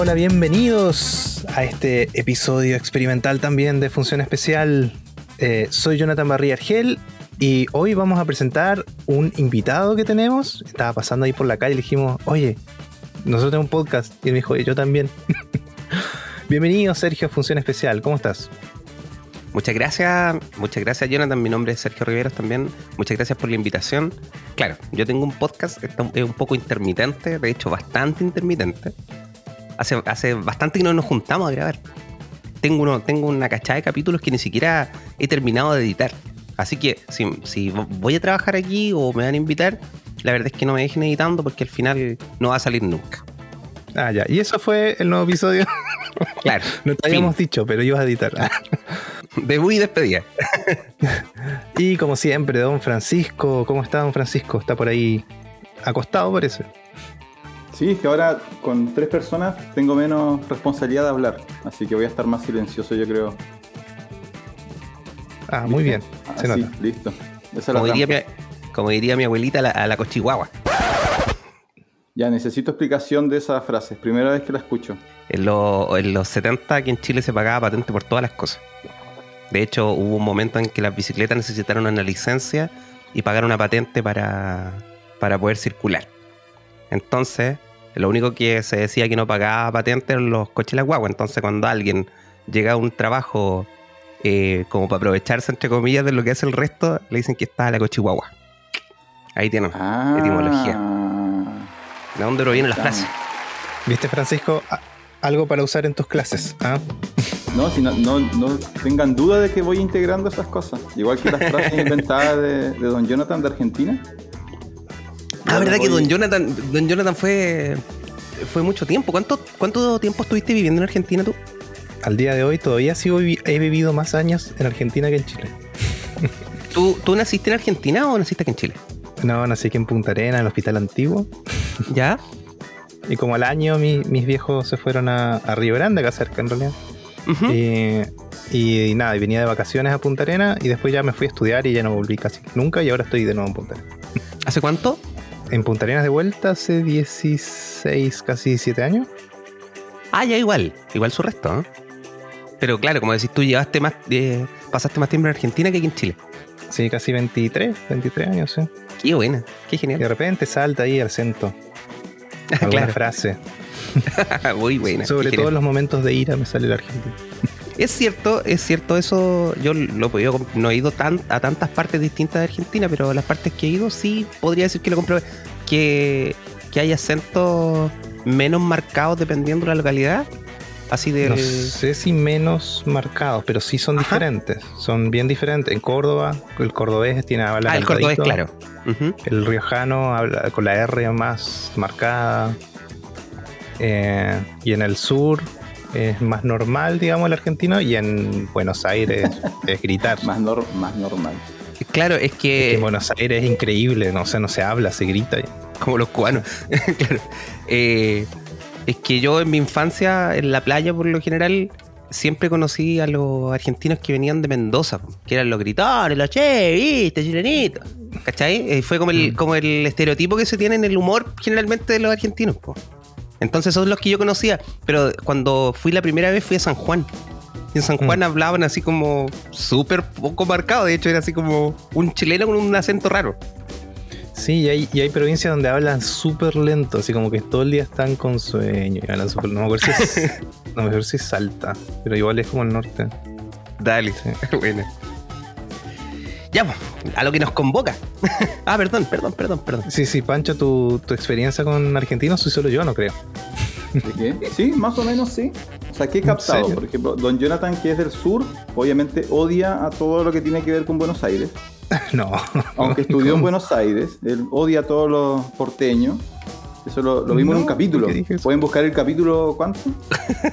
Hola, bienvenidos a este episodio experimental también de Función Especial. Eh, soy Jonathan Barría Argel y hoy vamos a presentar un invitado que tenemos. Estaba pasando ahí por la calle y le dijimos, oye, nosotros tenemos un podcast. Y él me dijo, yo también. Bienvenido Sergio a Función Especial, ¿cómo estás? Muchas gracias, muchas gracias Jonathan, mi nombre es Sergio Riveros también, muchas gracias por la invitación. Claro, yo tengo un podcast, es un poco intermitente, de hecho bastante intermitente. Hace, hace bastante que no nos juntamos a grabar. Tengo, uno, tengo una cachada de capítulos que ni siquiera he terminado de editar. Así que si, si voy a trabajar aquí o me van a invitar, la verdad es que no me dejen editando porque al final no va a salir nunca. Ah, ya. Y eso fue el nuevo episodio. Claro. no te habíamos dicho, pero ibas a editar. Debut y despedida. y como siempre, don Francisco. ¿Cómo está don Francisco? Está por ahí acostado, parece. Sí, es que ahora con tres personas tengo menos responsabilidad de hablar. Así que voy a estar más silencioso, yo creo. Ah, muy bien. Se nota. listo. como, diría mi, como, diría mi, abuelita, a la cochihuahua. Ya, necesito explicación de esas frases. Primera vez que la escucho. En, los 70 aquí en Chile se pagaba patente por todas las cosas. De hecho, hubo un momento en que las bicicletas necesitaron una licencia y pagar una patente para, para poder circular. Entonces, lo único que se decía que no pagaba patente eran los coches y las guaguas. Entonces, cuando alguien llega a un trabajo eh, como para aprovecharse, entre comillas, de lo que hace el resto, le dicen que está la cochihuahua. Ahí tienen ah. etimología. ¿De dónde proviene la frase? ¿Viste, Francisco? Algo para usar en tus clases. ¿ah? No, si no, no, tengan duda de que voy integrando esas cosas. Igual que las frases inventadas de, Don Jonathan de Argentina. Ah, verdad que Don Jonathan, Don Jonathan fue, fue mucho tiempo. ¿Cuánto, ¿Cuánto tiempo estuviste viviendo en Argentina tú? Al día de hoy todavía sigo he vivido más años en Argentina que en Chile. ¿Tú, ¿Tú naciste en Argentina o naciste aquí en Chile? No, nací aquí en Punta Arena, en el hospital antiguo. ¿Ya? Y como al año mis viejos se fueron a, Río Grande, acá cerca en realidad. y, nada, y venía de vacaciones a Punta Arena y después ya me fui a estudiar y ya no volví casi nunca y ahora estoy de nuevo en Punta Arena. ¿Hace cuánto? En Punta Arenas de vuelta hace 16, casi 17 años. Ah, ya igual, igual su resto, ¿eh? Pero claro, como decís tú, llevaste más, eh, pasaste más tiempo en Argentina que aquí en Chile. Sí, casi 23, 23 años, sí. Qué buena, qué genial. Y de repente salta ahí el acento. Alguna frase. Muy buena. Sobre todo en los momentos de ira me sale el argentino. Es cierto, es cierto eso. Yo lo no he ido tan, a tantas partes distintas de Argentina, pero las partes que he ido sí podría decir que lo comprobé. Que, que hay acentos menos marcados dependiendo de la localidad. Así de. No sé si menos marcados, pero sí son diferentes. Son bien diferentes. En Córdoba, el cordobés tiene habla Ah, el cordobés, claro. El riojano habla con la R más marcada. Eh, y en el sur es más normal, digamos, el argentino. Y en Buenos Aires es gritar. más, más normal. Claro, es que... En Buenos Aires es increíble, no sé, no se habla, se grita. Como los cubanos. claro. Eh, es que yo en mi infancia, en la playa por lo general, siempre conocí a los argentinos que venían de Mendoza, que eran los gritores, los che, viste, chilenito. ¿Cachai? Eh, fue como el, mm. como el estereotipo que se tiene en el humor generalmente de los argentinos. Entonces, esos son los que yo conocía. Pero cuando fui la primera vez, fui a San Juan. Y en San Juan mm. hablaban así como súper poco marcado. De hecho, era así como un chileno con un acento raro. Sí, y hay, y hay provincias donde hablan súper lento, así como que todo el día están con sueño y hablan súper. No me acuerdo si es. no me acuerdo si es Salta, pero igual es como el norte. Dale, bueno. Ya, pues, a lo que nos convoca. ah, perdón, perdón, perdón, perdón. Sí, sí, Pancho, tu, tu experiencia con argentinos soy solo yo, no creo. ¿De qué? Sí, más o menos sí. O sea, ¿qué he captado? Por ejemplo, Don Jonathan, que es del sur, obviamente odia a todo lo que tiene que ver con Buenos Aires. No. Aunque estudió en Buenos Aires, él odia a todos los porteños. Eso lo, vimos en un capítulo. Pueden buscar el capítulo, ¿cuánto?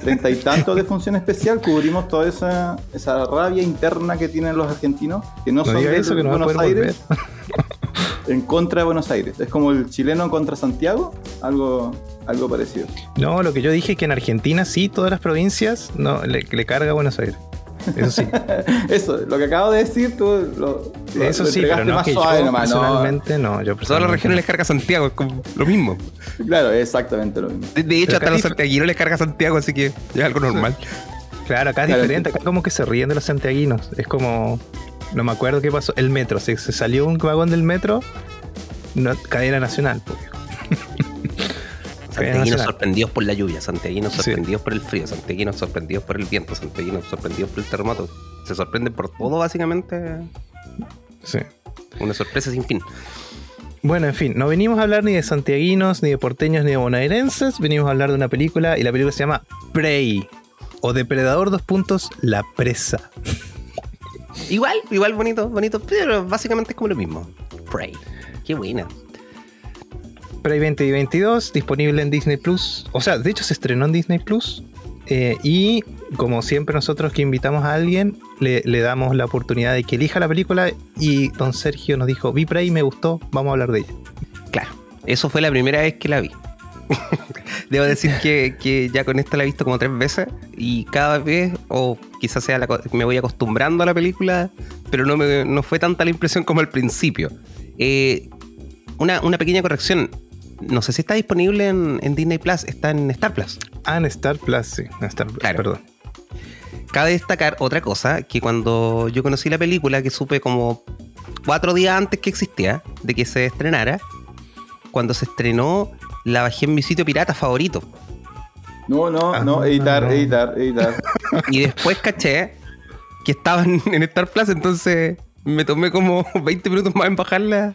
Treinta y tantos de función especial. Cubrimos toda esa, esa rabia interna que tienen los argentinos, que no, son de Buenos Aires, en contra de Buenos Aires. Es como el chileno contra Santiago, algo, algo parecido. No, lo que yo dije es que en Argentina sí, todas las provincias no, le, le carga a Buenos Aires. Eso sí. Eso, lo que acabo de decir, tú lo. Eso sí, pero no que yo personalmente no. Yo Todas las regiones les carga Santiago, es como lo mismo. Claro, exactamente lo mismo. De, hecho, hasta los santiaguinos les carga Santiago, así que es algo normal. Claro, acá es diferente, acá como que se ríen de los santiaguinos. Es como. No me acuerdo qué pasó. El metro, se, se salió un vagón del metro, no, cadena nacional. Pues. Santiaguinos sorprendidos por la lluvia, santiaguinos sorprendidos por el frío, santiaguinos sorprendidos por el viento, santiaguinos sorprendidos por el terremoto. Se sorprenden por todo, básicamente. Sí. Una sorpresa sin fin. Bueno, en fin, no venimos a hablar ni de santiaguinos, ni de porteños, ni de bonaerenses. Venimos a hablar de una película y la película se llama Prey o Depredador dos puntos, La Presa. Igual, igual bonito, bonito, pero básicamente es como lo mismo. Prey. Qué buena. Prey 2022, disponible en Disney Plus. O sea, de hecho se estrenó en Disney Plus. Eh, y como siempre nosotros que invitamos a alguien, le, damos la oportunidad de que elija la película y don Sergio nos dijo, vi Prey, me gustó, vamos a hablar de ella. Claro, eso fue la primera vez que la vi. Debo decir que, ya con esta la he visto como tres veces y cada vez, o quizás sea me voy acostumbrando a la película, pero no, me, no fue tanta la impresión como al principio. Eh, una, una pequeña corrección no sé si está disponible en, Disney Plus, está en Star Plus. Ah, en Star Plus, sí, en Star Plus, perdón. Cabe destacar otra cosa, que cuando yo conocí la película, que supe como cuatro días antes que existía, de que se estrenara, cuando se estrenó, la bajé en mi sitio pirata favorito. No, no, no, ah, editar, editar, editar. Y después caché que estaba en, en Star Plus, entonces me tomé como 20 minutos más en bajarla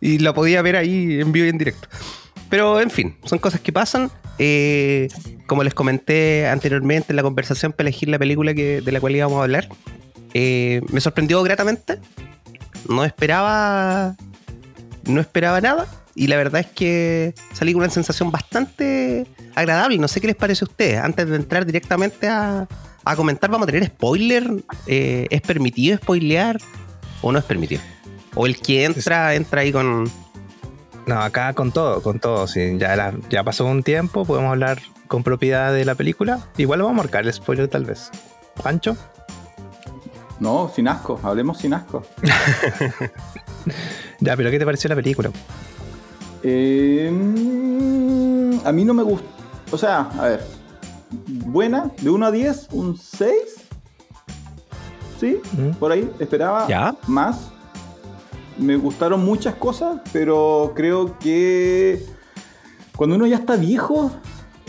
y la podía ver ahí en vivo y en directo. Pero en fin, son cosas que pasan. Eh, como les comenté anteriormente en la conversación para elegir la película que, de la cual íbamos a hablar, eh, me sorprendió gratamente. No esperaba. No esperaba nada. Y la verdad es que salí con una sensación bastante agradable. No sé qué les parece a ustedes. Antes de entrar directamente a, a comentar, vamos a tener spoiler. Eh, ¿Es permitido spoilear o no es permitido? O el que entra, entra ahí con. No, acá con todo, con todo. Si ya, ya pasó un tiempo, podemos hablar con propiedad de la película. Igual vamos a marcar el spoiler tal vez. ¿Pancho? No, sin asco, hablemos sin asco. ya, pero ¿qué te pareció la película? Eh, a mí no me gustó. O sea, a ver. Buena, de 1 a 10, un 6. ¿Sí? Mm. Por ahí, esperaba ¿Ya? más me gustaron muchas cosas, pero creo que cuando uno ya está viejo,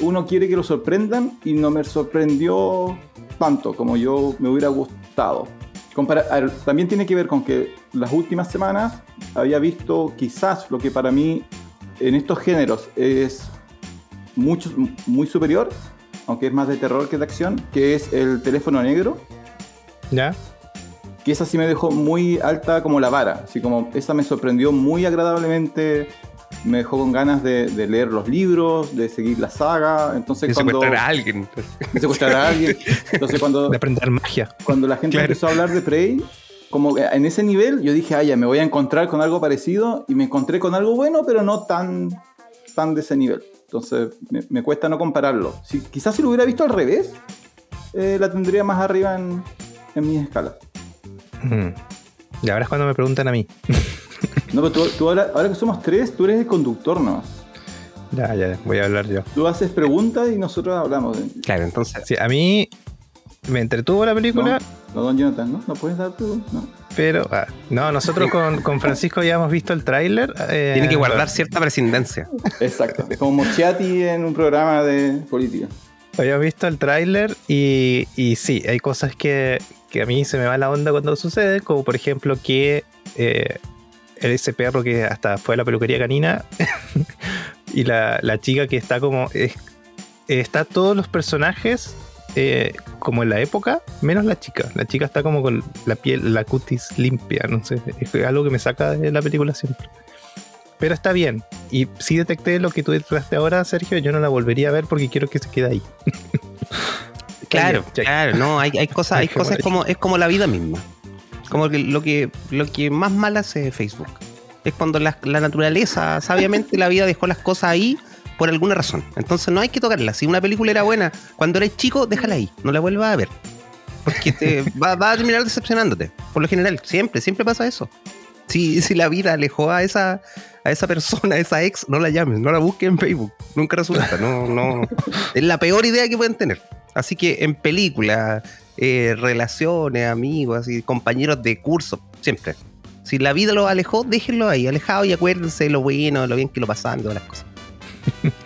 uno quiere que lo sorprendan y no me sorprendió tanto como yo me hubiera gustado. también tiene que ver con que las últimas semanas había visto quizás lo que para mí en estos géneros es mucho, muy superior, aunque es más de terror que de acción, que es el teléfono negro. ¿Ya? Que esa sí me dejó muy alta como la vara, así como esa me sorprendió muy agradablemente, me dejó con ganas de, leer los libros, de seguir la saga, entonces de cuando... secuestrar a alguien. De secuestrar a alguien. Entonces cuando... De aprender magia. Cuando la gente empezó a hablar de Prey, como en ese nivel, yo dije, ah, ya, me voy a encontrar con algo parecido, y me encontré con algo bueno, pero no tan, tan de ese nivel. Entonces me, cuesta no compararlo. Si, quizás si lo hubiera visto al revés, eh, la tendría más arriba en, en mis escalas. Y ahora es cuando me preguntan a mí. no, pero tú, ahora, que somos tres, tú eres el conductor, ¿no? Ya, ya, voy a hablar yo. Tú haces preguntas y nosotros hablamos. Claro, entonces. Sí, a mí me entretuvo la película. No, don Jonathan, ¿no? ¿No puedes dar tú? No. Pero, ah, no, nosotros con, con, Francisco ya hemos visto el tráiler. Eh, Tiene que guardar cierta prescindencia. Exacto, como Mochiati en un programa de política. Habíamos visto el tráiler y, y sí, hay cosas que, que a mí se me va la onda cuando sucede, como por ejemplo que eh, ese perro que hasta fue a la peluquería canina y la, chica que está como... está todos los personajes eh, como en la época, menos la chica. La chica está como con la piel, la cutis limpia, no sé. Es algo que me saca de la película siempre. Pero está bien. Y si detecté lo que tú detectaste ahora, Sergio, yo no la volvería a ver porque quiero que se quede ahí. Claro, claro, no, hay, hay cosas, hay cosas como, es como la vida misma. Como que lo que, lo que más mal hace Facebook. Es cuando la, naturaleza, sabiamente la vida dejó las cosas ahí por alguna razón. Entonces no hay que tocarla. Si una película era buena cuando eres chico, déjala ahí, no la vuelvas a ver. Porque te va, a terminar decepcionándote. Por lo general, siempre, siempre pasa eso. Si, si la vida alejó a esa, a esa persona, a esa ex, no la llames, no la busques en Facebook. Nunca resulta. No, no. Es la peor idea que pueden tener. Así que en películas, eh, relaciones, amigos, así, compañeros de curso, siempre. Si la vida los alejó, déjenlo ahí, alejado y acuérdense de lo bueno, de lo bien que lo pasan, de todas las cosas.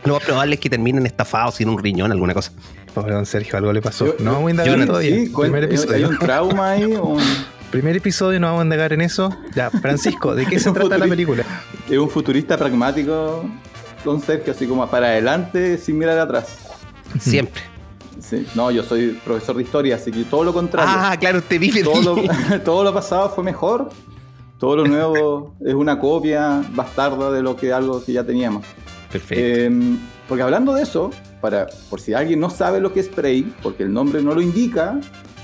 lo más probable es que terminen estafados sin un riñón, alguna cosa. Pobre don Sergio, algo le pasó. no vamos a indagar todavía. Sí, primer episodio. Hay un trauma ahí. Un... Primer episodio, no vamos a indagar en eso. Ya, Francisco, ¿de qué se trata la película? Es un futurista pragmático, don Sergio, así como para adelante sin mirar atrás. Siempre. Sí. No, yo soy profesor de historia, así que todo lo contrario. Ah, claro, usted vive todo lo, todo lo pasado fue mejor. Todo lo nuevo es una copia bastarda de lo que algo que ya teníamos. Perfecto. Eh, porque hablando de eso, para, por si alguien no sabe lo que es Prey, porque el nombre no lo indica,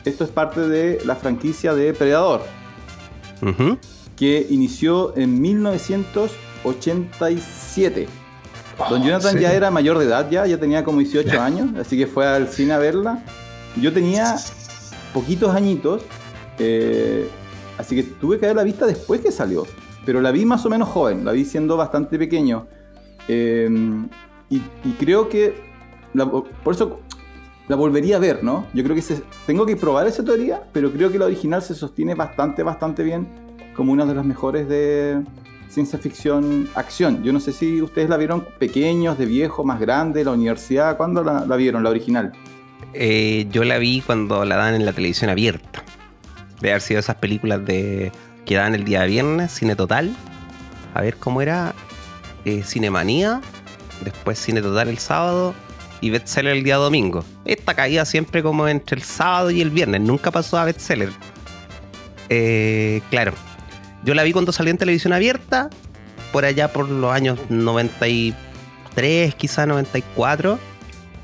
esto es parte de la franquicia de Predador, que inició en 1987. Don Jonathan ya era mayor de edad, ya, ya tenía como 18 años, así que fue al cine a verla. Yo tenía poquitos añitos, eh, así que tuve que ver la vista después que salió. Pero la vi más o menos joven, la vi siendo bastante pequeño. Eh, y, creo que, por eso la volvería a ver, ¿no? Yo creo que tengo que probar esa teoría, pero creo que la original se sostiene bastante, bastante bien como una de las mejores de ciencia ficción acción. Yo no sé si ustedes la vieron pequeños, de viejo, más grande, la universidad. ¿Cuándo la, vieron, la original? Eh, yo la vi cuando la dan en la televisión abierta. De haber sido esas películas de que dan el día de viernes, cine total. A ver cómo era. Eh, Cinemanía después Cine Total el sábado y Bestseller el día domingo. Esta caía siempre como entre el sábado y el viernes, nunca pasó a Bestseller. Eh, claro, yo la vi cuando salió en televisión abierta, por allá por los años 93, quizá 94.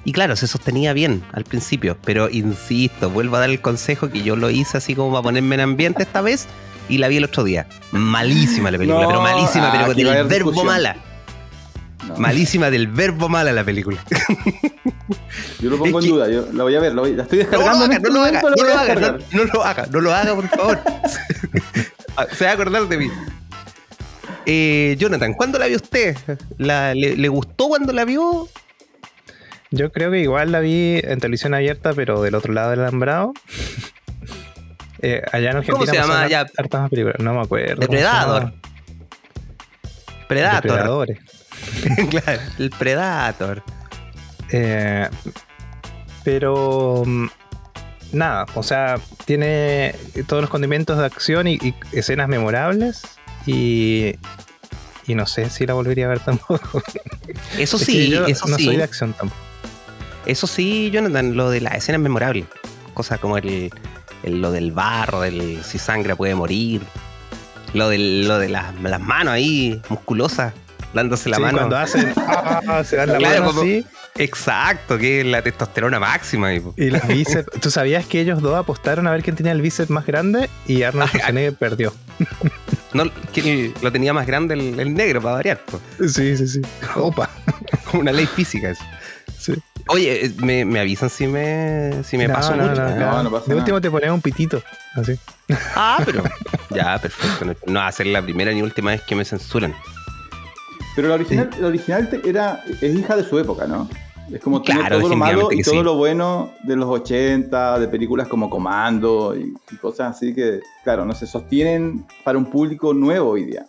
Y claro, se sostenía bien al principio, pero insisto, vuelvo a dar el consejo que yo lo hice así como para ponerme en ambiente esta vez y la vi el otro día. Malísima la película, pero malísima, pero con el verbo mala. Malísima del verbo mala la película. Yo lo pongo en duda, yo la voy a ver, la estoy descargando. No lo haga, no lo haga, no, lo haga, no, lo haga, por favor. Se va a acordar de mí. Eh, Jonathan, ¿cuándo la vio usted? le, gustó cuando la vio? Yo creo que igual la vi en televisión abierta, pero del otro lado del alambrado. Eh, allá en Argentina. ¿Cómo se llama allá? No me acuerdo. Depredador. Predator. Depredadores. claro, el Predator. Eh, pero mm, nada, o sea, tiene todos los condimentos de acción y, escenas memorables y, y no sé si la volvería a ver tampoco. Eso sí, eso no sí. soy de acción tampoco. Eso sí, Jonathan, lo de las escenas memorables. Cosas como el, lo del barro, del si sangre puede morir. Lo, del, lo de las, las manos ahí, musculosas dándose la mano. Cuando hacen, ah, se dan la mano así. Exacto, que es la testosterona máxima. Y, y los bíceps. ¿Tú sabías que ellos dos apostaron a ver quién tenía el bíceps más grande? Y Arnold Schwarzenegger perdió. No, que lo tenía más grande el, negro, para variar. Sí, sí, sí. Opa. Como una ley física eso. Sí. Oye, eh, me, me, avisan si me, si me paso mucho. No, no, pasa De último te ponemos un pitito. Así. Ah, pero. ya, perfecto. No va a ser la primera ni última vez que me censuran. Pero la original, la original era, es hija de su época, ¿no? Es como todo lo malo y todo lo bueno de los 80, de películas como Comando y, cosas así que, claro, no se sostienen para un público nuevo hoy día.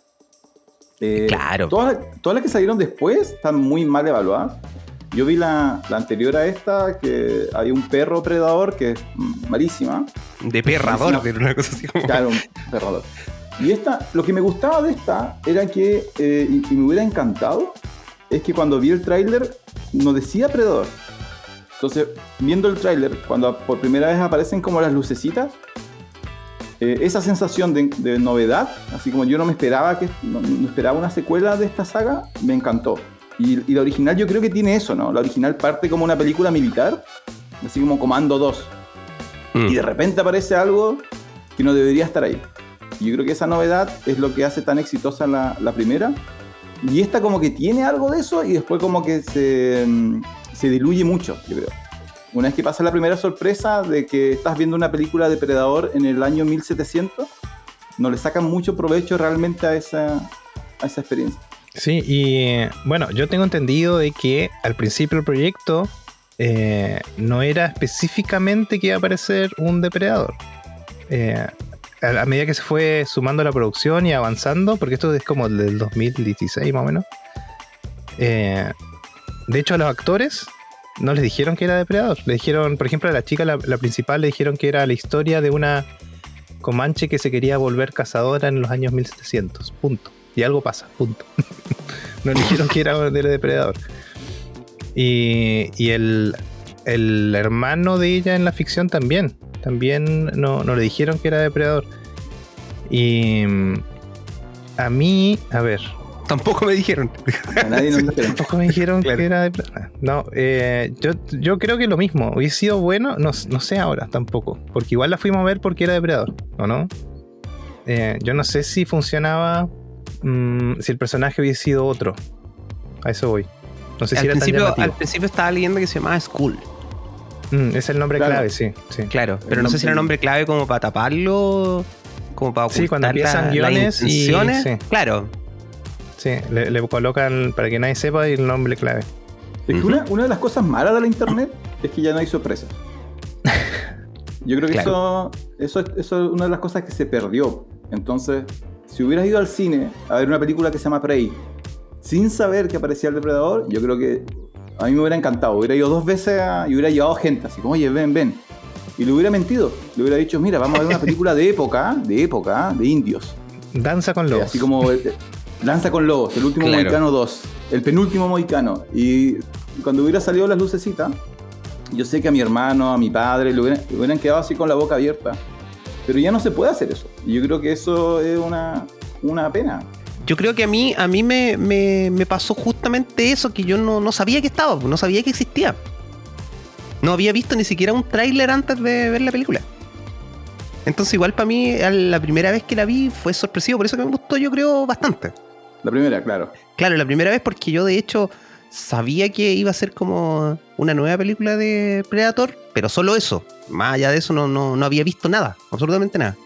Eh, claro. Todas, todas las que salieron después están muy mal evaluadas. Yo vi la, la, anterior a esta, que hay un perro predador que es malísima. De perrador, pero una cosa así como. Claro, un perrador. Y esta, lo que me gustaba de esta era que, eh, y, me hubiera encantado, es que cuando vi el tráiler no decía Predador. Entonces, viendo el tráiler, cuando por primera vez aparecen como las lucecitas, eh, esa sensación de, novedad, así como yo no me esperaba que no, esperaba una secuela de esta saga, me encantó. Y, la original yo creo que tiene eso, ¿no? La original parte como una película militar, así como Comando 2. Mm. Y de repente aparece algo que no debería estar ahí. Y yo creo que esa novedad es lo que hace tan exitosa la, la primera. Y esta como que tiene algo de eso y después como que se, mm, se diluye mucho, yo creo. una vez que pasa la primera sorpresa de que estás viendo una película de Depredador en el año 1700, no le sacan mucho provecho realmente a esa, a esa experiencia. Sí, y bueno, yo tengo entendido de que al principio del proyecto eh, no era específicamente que iba a aparecer un depredador. Eh, a, medida que se fue sumando la producción y avanzando, porque esto es como del 2016 más o menos. Eh, de hecho, a los actores no les dijeron que era depredador. Le dijeron, por ejemplo, a la chica, la, principal, le dijeron que era la historia de una comanche que se quería volver cazadora en los años 1700. Punto. Y algo pasa, punto. no le dijeron que era del depredador. Y, el, hermano de ella en la ficción también. También no, no le dijeron que era depredador. Y mm, a mí, a ver, Tampoco me dijeron. Tampoco me dijeron que era de No, eh, yo, yo creo que lo mismo. Hubiese sido bueno, no, no sé ahora tampoco. Porque igual la fuimos a ver porque era depredador, ¿o no? Eh, yo no sé si funcionaba mm, si el personaje hubiese sido otro. A eso voy. No sé si al, principio, al principio estaba leyendo que se llamaba Skull. Mm, es el nombre clave, sí, sí. Claro, pero no sé si era el nombre clave como para taparlo, como para ocultar sí, cuando empiezan guiones y, Claro, Sí, le, colocan para que nadie sepa el nombre clave. Es que una, de las cosas malas de la internet es que ya no hay sorpresas. Yo creo que eso, eso, eso es una de las cosas que se perdió. Entonces, si hubieras ido al cine a ver una película que se llama Prey sin saber que aparecía el depredador, yo creo que a mí me hubiera encantado. Hubiera ido dos veces y hubiera llevado gente así como, oye, ven, ven. Y le hubiera mentido. Le hubiera dicho, mira, vamos a ver una película de época, de época, de indios. Danza con lobos. Así como Lanza con Lobos, el último Mohicano 2, el penúltimo Mohicano. Y cuando hubiera salido las lucecitas, yo sé que a mi hermano, a mi padre, le hubieran, quedado así con la boca abierta. Pero ya no se puede hacer eso. Y yo creo que eso es una, una pena. Yo creo que a mí, a mí me, me, pasó justamente eso, que yo no, no, sabía que estaba, no sabía que existía. No había visto ni siquiera un tráiler antes de ver la película. Entonces igual para mí la primera vez que la vi fue sorpresivo, por eso que me gustó yo creo bastante. La primera, claro. Claro, la primera vez porque yo de hecho sabía que iba a ser como una nueva película de Predator, pero solo eso. Más allá de eso no, no, había visto nada, absolutamente nada.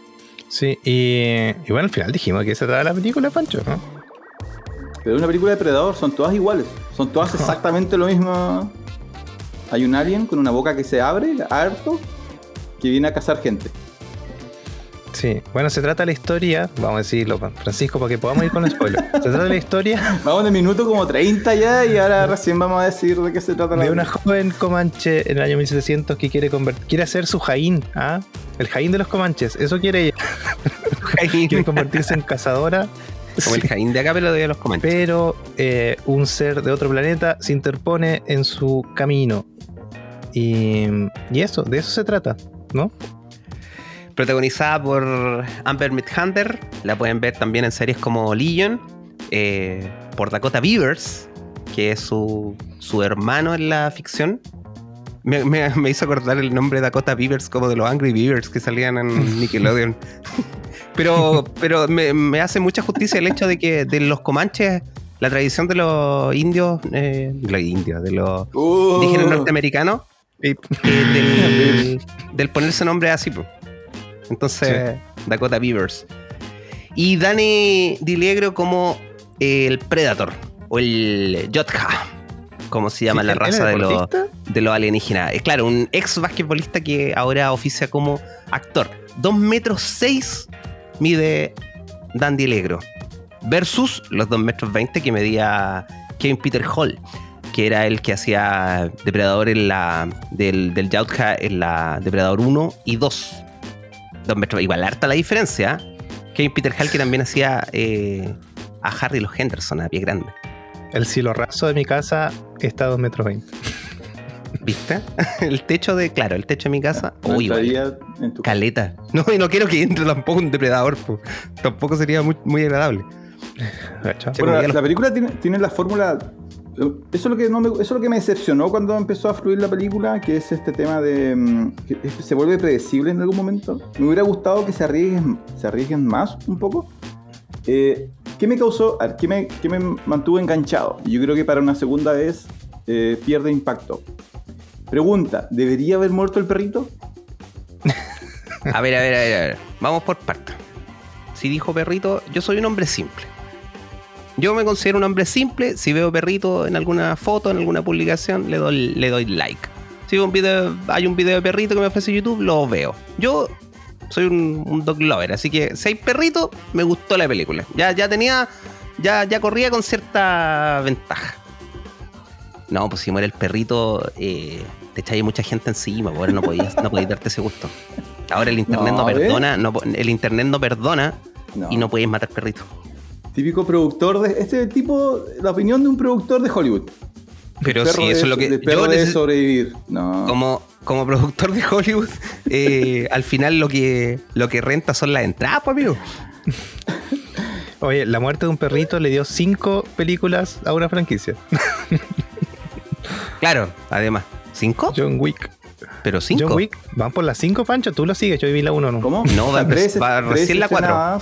Sí, y, bueno, al final dijimos que se trata la película, Pancho, ¿no? Pero una película de Predator son todas iguales, son todas exactamente lo mismo. Hay un alien con una boca que se abre, harto, que viene a cazar gente. Sí, bueno, se trata de la historia, vamos a decirlo, Francisco, para que podamos ir con el spoiler. Se trata de la historia. Vamos de minuto como 30 ya y ahora recién vamos a decir de qué se trata la De una joven comanche en el año 1700 que quiere quiere hacer su jaín, ¿ah? El jaín de los comanches, eso quiere ella. quiere convertirse en cazadora. Como el jaín de acá, pero de los comanches. Pero eh, un ser de otro planeta se interpone en su camino. Y, y eso, de eso se trata, ¿no? Protagonizada por Amber Midhunter, la pueden ver también en series como Legion, eh, por Dakota Beavers, que es su, hermano en la ficción. Me, hizo acordar el nombre de Dakota Beavers como de los Angry Beavers que salían en Nickelodeon. pero pero me, hace mucha justicia el hecho de que de los comanches, la tradición de los indios, eh, los indios, de los uh. indígenas norteamericanos, eh, del, del, ponerse nombre así. Entonces, Dakota Beavers. Y Danny Diliegro como el Predator o el Yotka, como se llama la raza de los de alienígenas. Es claro, un ex basquetbolista que ahora oficia como actor. 2 metros 6 mide Dan Diliegro. Versus los 2 metros 20 que medía Kevin Peter Hall, que era el que hacía Depredador en la, del, del en la Depredador 1 y 2 dos metros. Igual harta la diferencia. Kevin Peter Hall que también hacía eh, a Harry los Henderson a pie grande. El cielo raso de mi casa está a 2 metros 20. ¿Viste? El techo de, claro, el techo de mi casa. uy, caleta. No, y no quiero que entre tampoco un depredador. Tampoco sería muy, muy agradable. la, película tiene, tiene la fórmula eso es, lo que me, eso es lo que me decepcionó cuando empezó a fluir la película, que es este tema de mm, se vuelve predecible en algún momento. Me hubiera gustado que se arriesguen, se arriesguen más un poco. Eh, ¿Qué me causó? ¿qué me, qué me mantuvo enganchado? Yo creo que para una segunda vez eh, pierde impacto. Pregunta, ¿debería haber muerto el perrito? a ver, a ver, a ver, a ver. Vamos por partes. Si dijo perrito, yo soy un hombre simple. Yo me considero un hombre simple. Si veo perrito en alguna foto, en alguna publicación, le doy, le doy like. Si un video, hay un video de perrito que me ofrece YouTube, lo veo. Yo soy un, dog lover, así que si hay perrito, me gustó la película. Ya, ya tenía, ya, ya corría con cierta ventaja. No, pues si muere el perrito, eh, te echáis mucha gente encima, pues ahora no podías, no podías darte ese gusto. Ahora el internet no, perdona, el internet no perdona y no podéis matar perritos. Típico productor de. Este tipo, la opinión de un productor de Hollywood. Pero sí, eso es lo que. De perro yo sobrevivir. Como, como productor de Hollywood, eh, al final lo que, lo que renta son las entradas, pues, amigo. Oye, la muerte de un perrito le dio cinco películas a una franquicia. claro, además. ¿Cinco? John Wick. Pero cinco. John Wick, van por las cinco, Pancho. Tú lo sigues, yo vi la uno, ¿no? ¿Cómo? No, va, recién la cuatro.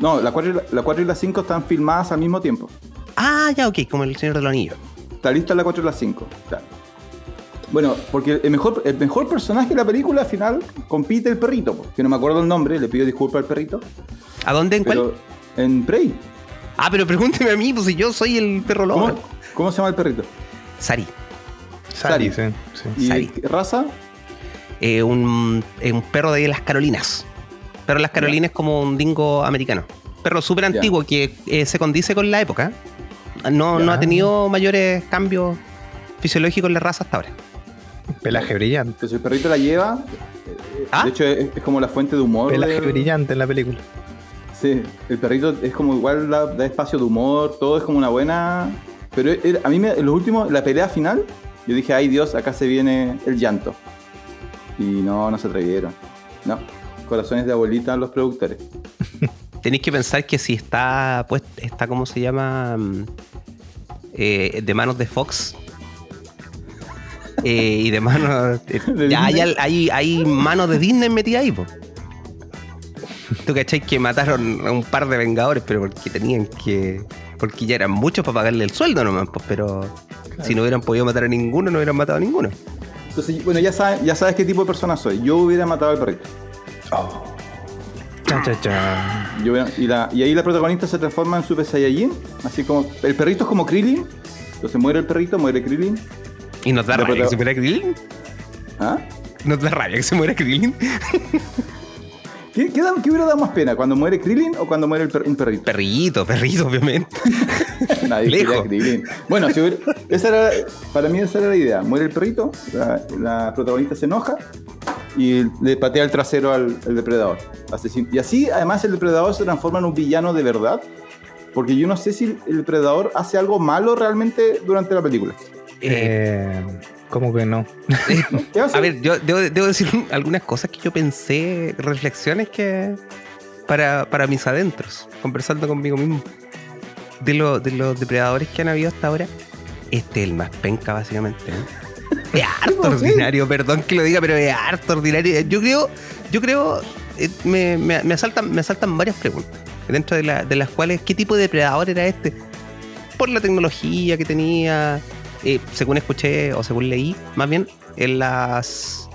No, la 4 la cuatro y la 5 están filmadas al mismo tiempo. Ah, ya, ok, como el Señor de los Anillos. Está lista la 4 y la 5. Bueno, porque el mejor, el mejor personaje de la película al final compite el perrito, que no me acuerdo el nombre, le pido disculpas al perrito. ¿A dónde? ¿En cuál? En Prey. Ah, pero pregúnteme a mí, pues si yo soy el perro lobo. ¿Cómo, ¿Cómo se llama el perrito? Sari. Sari, sí. ¿Y raza? Eh, un, eh, un, perro de las Carolinas. Perro de las Carolinas es como un dingo americano. Perro súper antiguo que eh, se condice con la época. No, no ha tenido mayores cambios fisiológicos en la raza hasta ahora. Pelaje brillante. Entonces el perrito la lleva. ¿Ah? De hecho, es, como la fuente de humor. Pelaje brillante en la película. Sí, el perrito es como igual da, espacio de humor, todo es como una buena. Pero a mí, en los últimos, la pelea final, yo dije, ay Dios, acá se viene el llanto. Y no, no se atrevieron. No, corazones de abuelita los productores. Tenéis que pensar que si está, pues, está, ¿cómo se llama? Mm, eh, de manos de Fox. Eh, y de manos. ya hay, hay, manos de Disney metidas ahí, po. Tú cachai que mataron a un par de Vengadores, pero porque tenían que. Porque ya eran muchos para pagarle el sueldo nomás, pues, pero si no hubieran podido matar a ninguno, no hubieran matado a ninguno. Entonces, bueno, ya sabes, ya sabes qué tipo de persona soy. Yo hubiera matado al perrito. Oh. Cha, cha, cha. y, y, ahí la protagonista se transforma en Super Saiyajin. Así como. El perrito es como Krillin. Entonces muere el perrito, muere Krillin. ¿Y nos da rabia que se muera Krillin? ¿Ah? ¿Nos da rabia que se muera Krillin? ¿Qué, qué, hubiera dado más pena? ¿Cuando muere Krillin o cuando muere el un perrito? Perrito, perrito, obviamente. Nadie Lejos. Krillin. Bueno, esa era, para mí esa era la idea. Muere el perrito, la, protagonista se enoja y le patea el trasero al, depredador. Y así, además, el depredador se transforma en un villano de verdad. Porque yo no sé si el depredador hace algo malo realmente durante la película. Eh, ¿Cómo que no? a ver, yo debo, decir algunas cosas que yo pensé, reflexiones que. Para, para mis adentros, conversando conmigo mismo. De, de los depredadores que han habido hasta ahora, este es el más penca, básicamente. Es harto ordinario, perdón que lo diga, pero es harto ordinario. Yo creo, yo creo, eh, me, me, me, asaltan, me asaltan varias preguntas. Dentro de, la, de las cuales, ¿qué tipo de depredador era este? Por la tecnología que tenía, eh, según escuché o según leí, más bien, en las.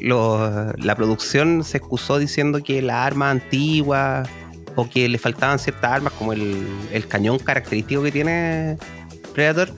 la producción se excusó diciendo que las armas antiguas o que le faltaban ciertas armas, como el, cañón característico que tiene Predator,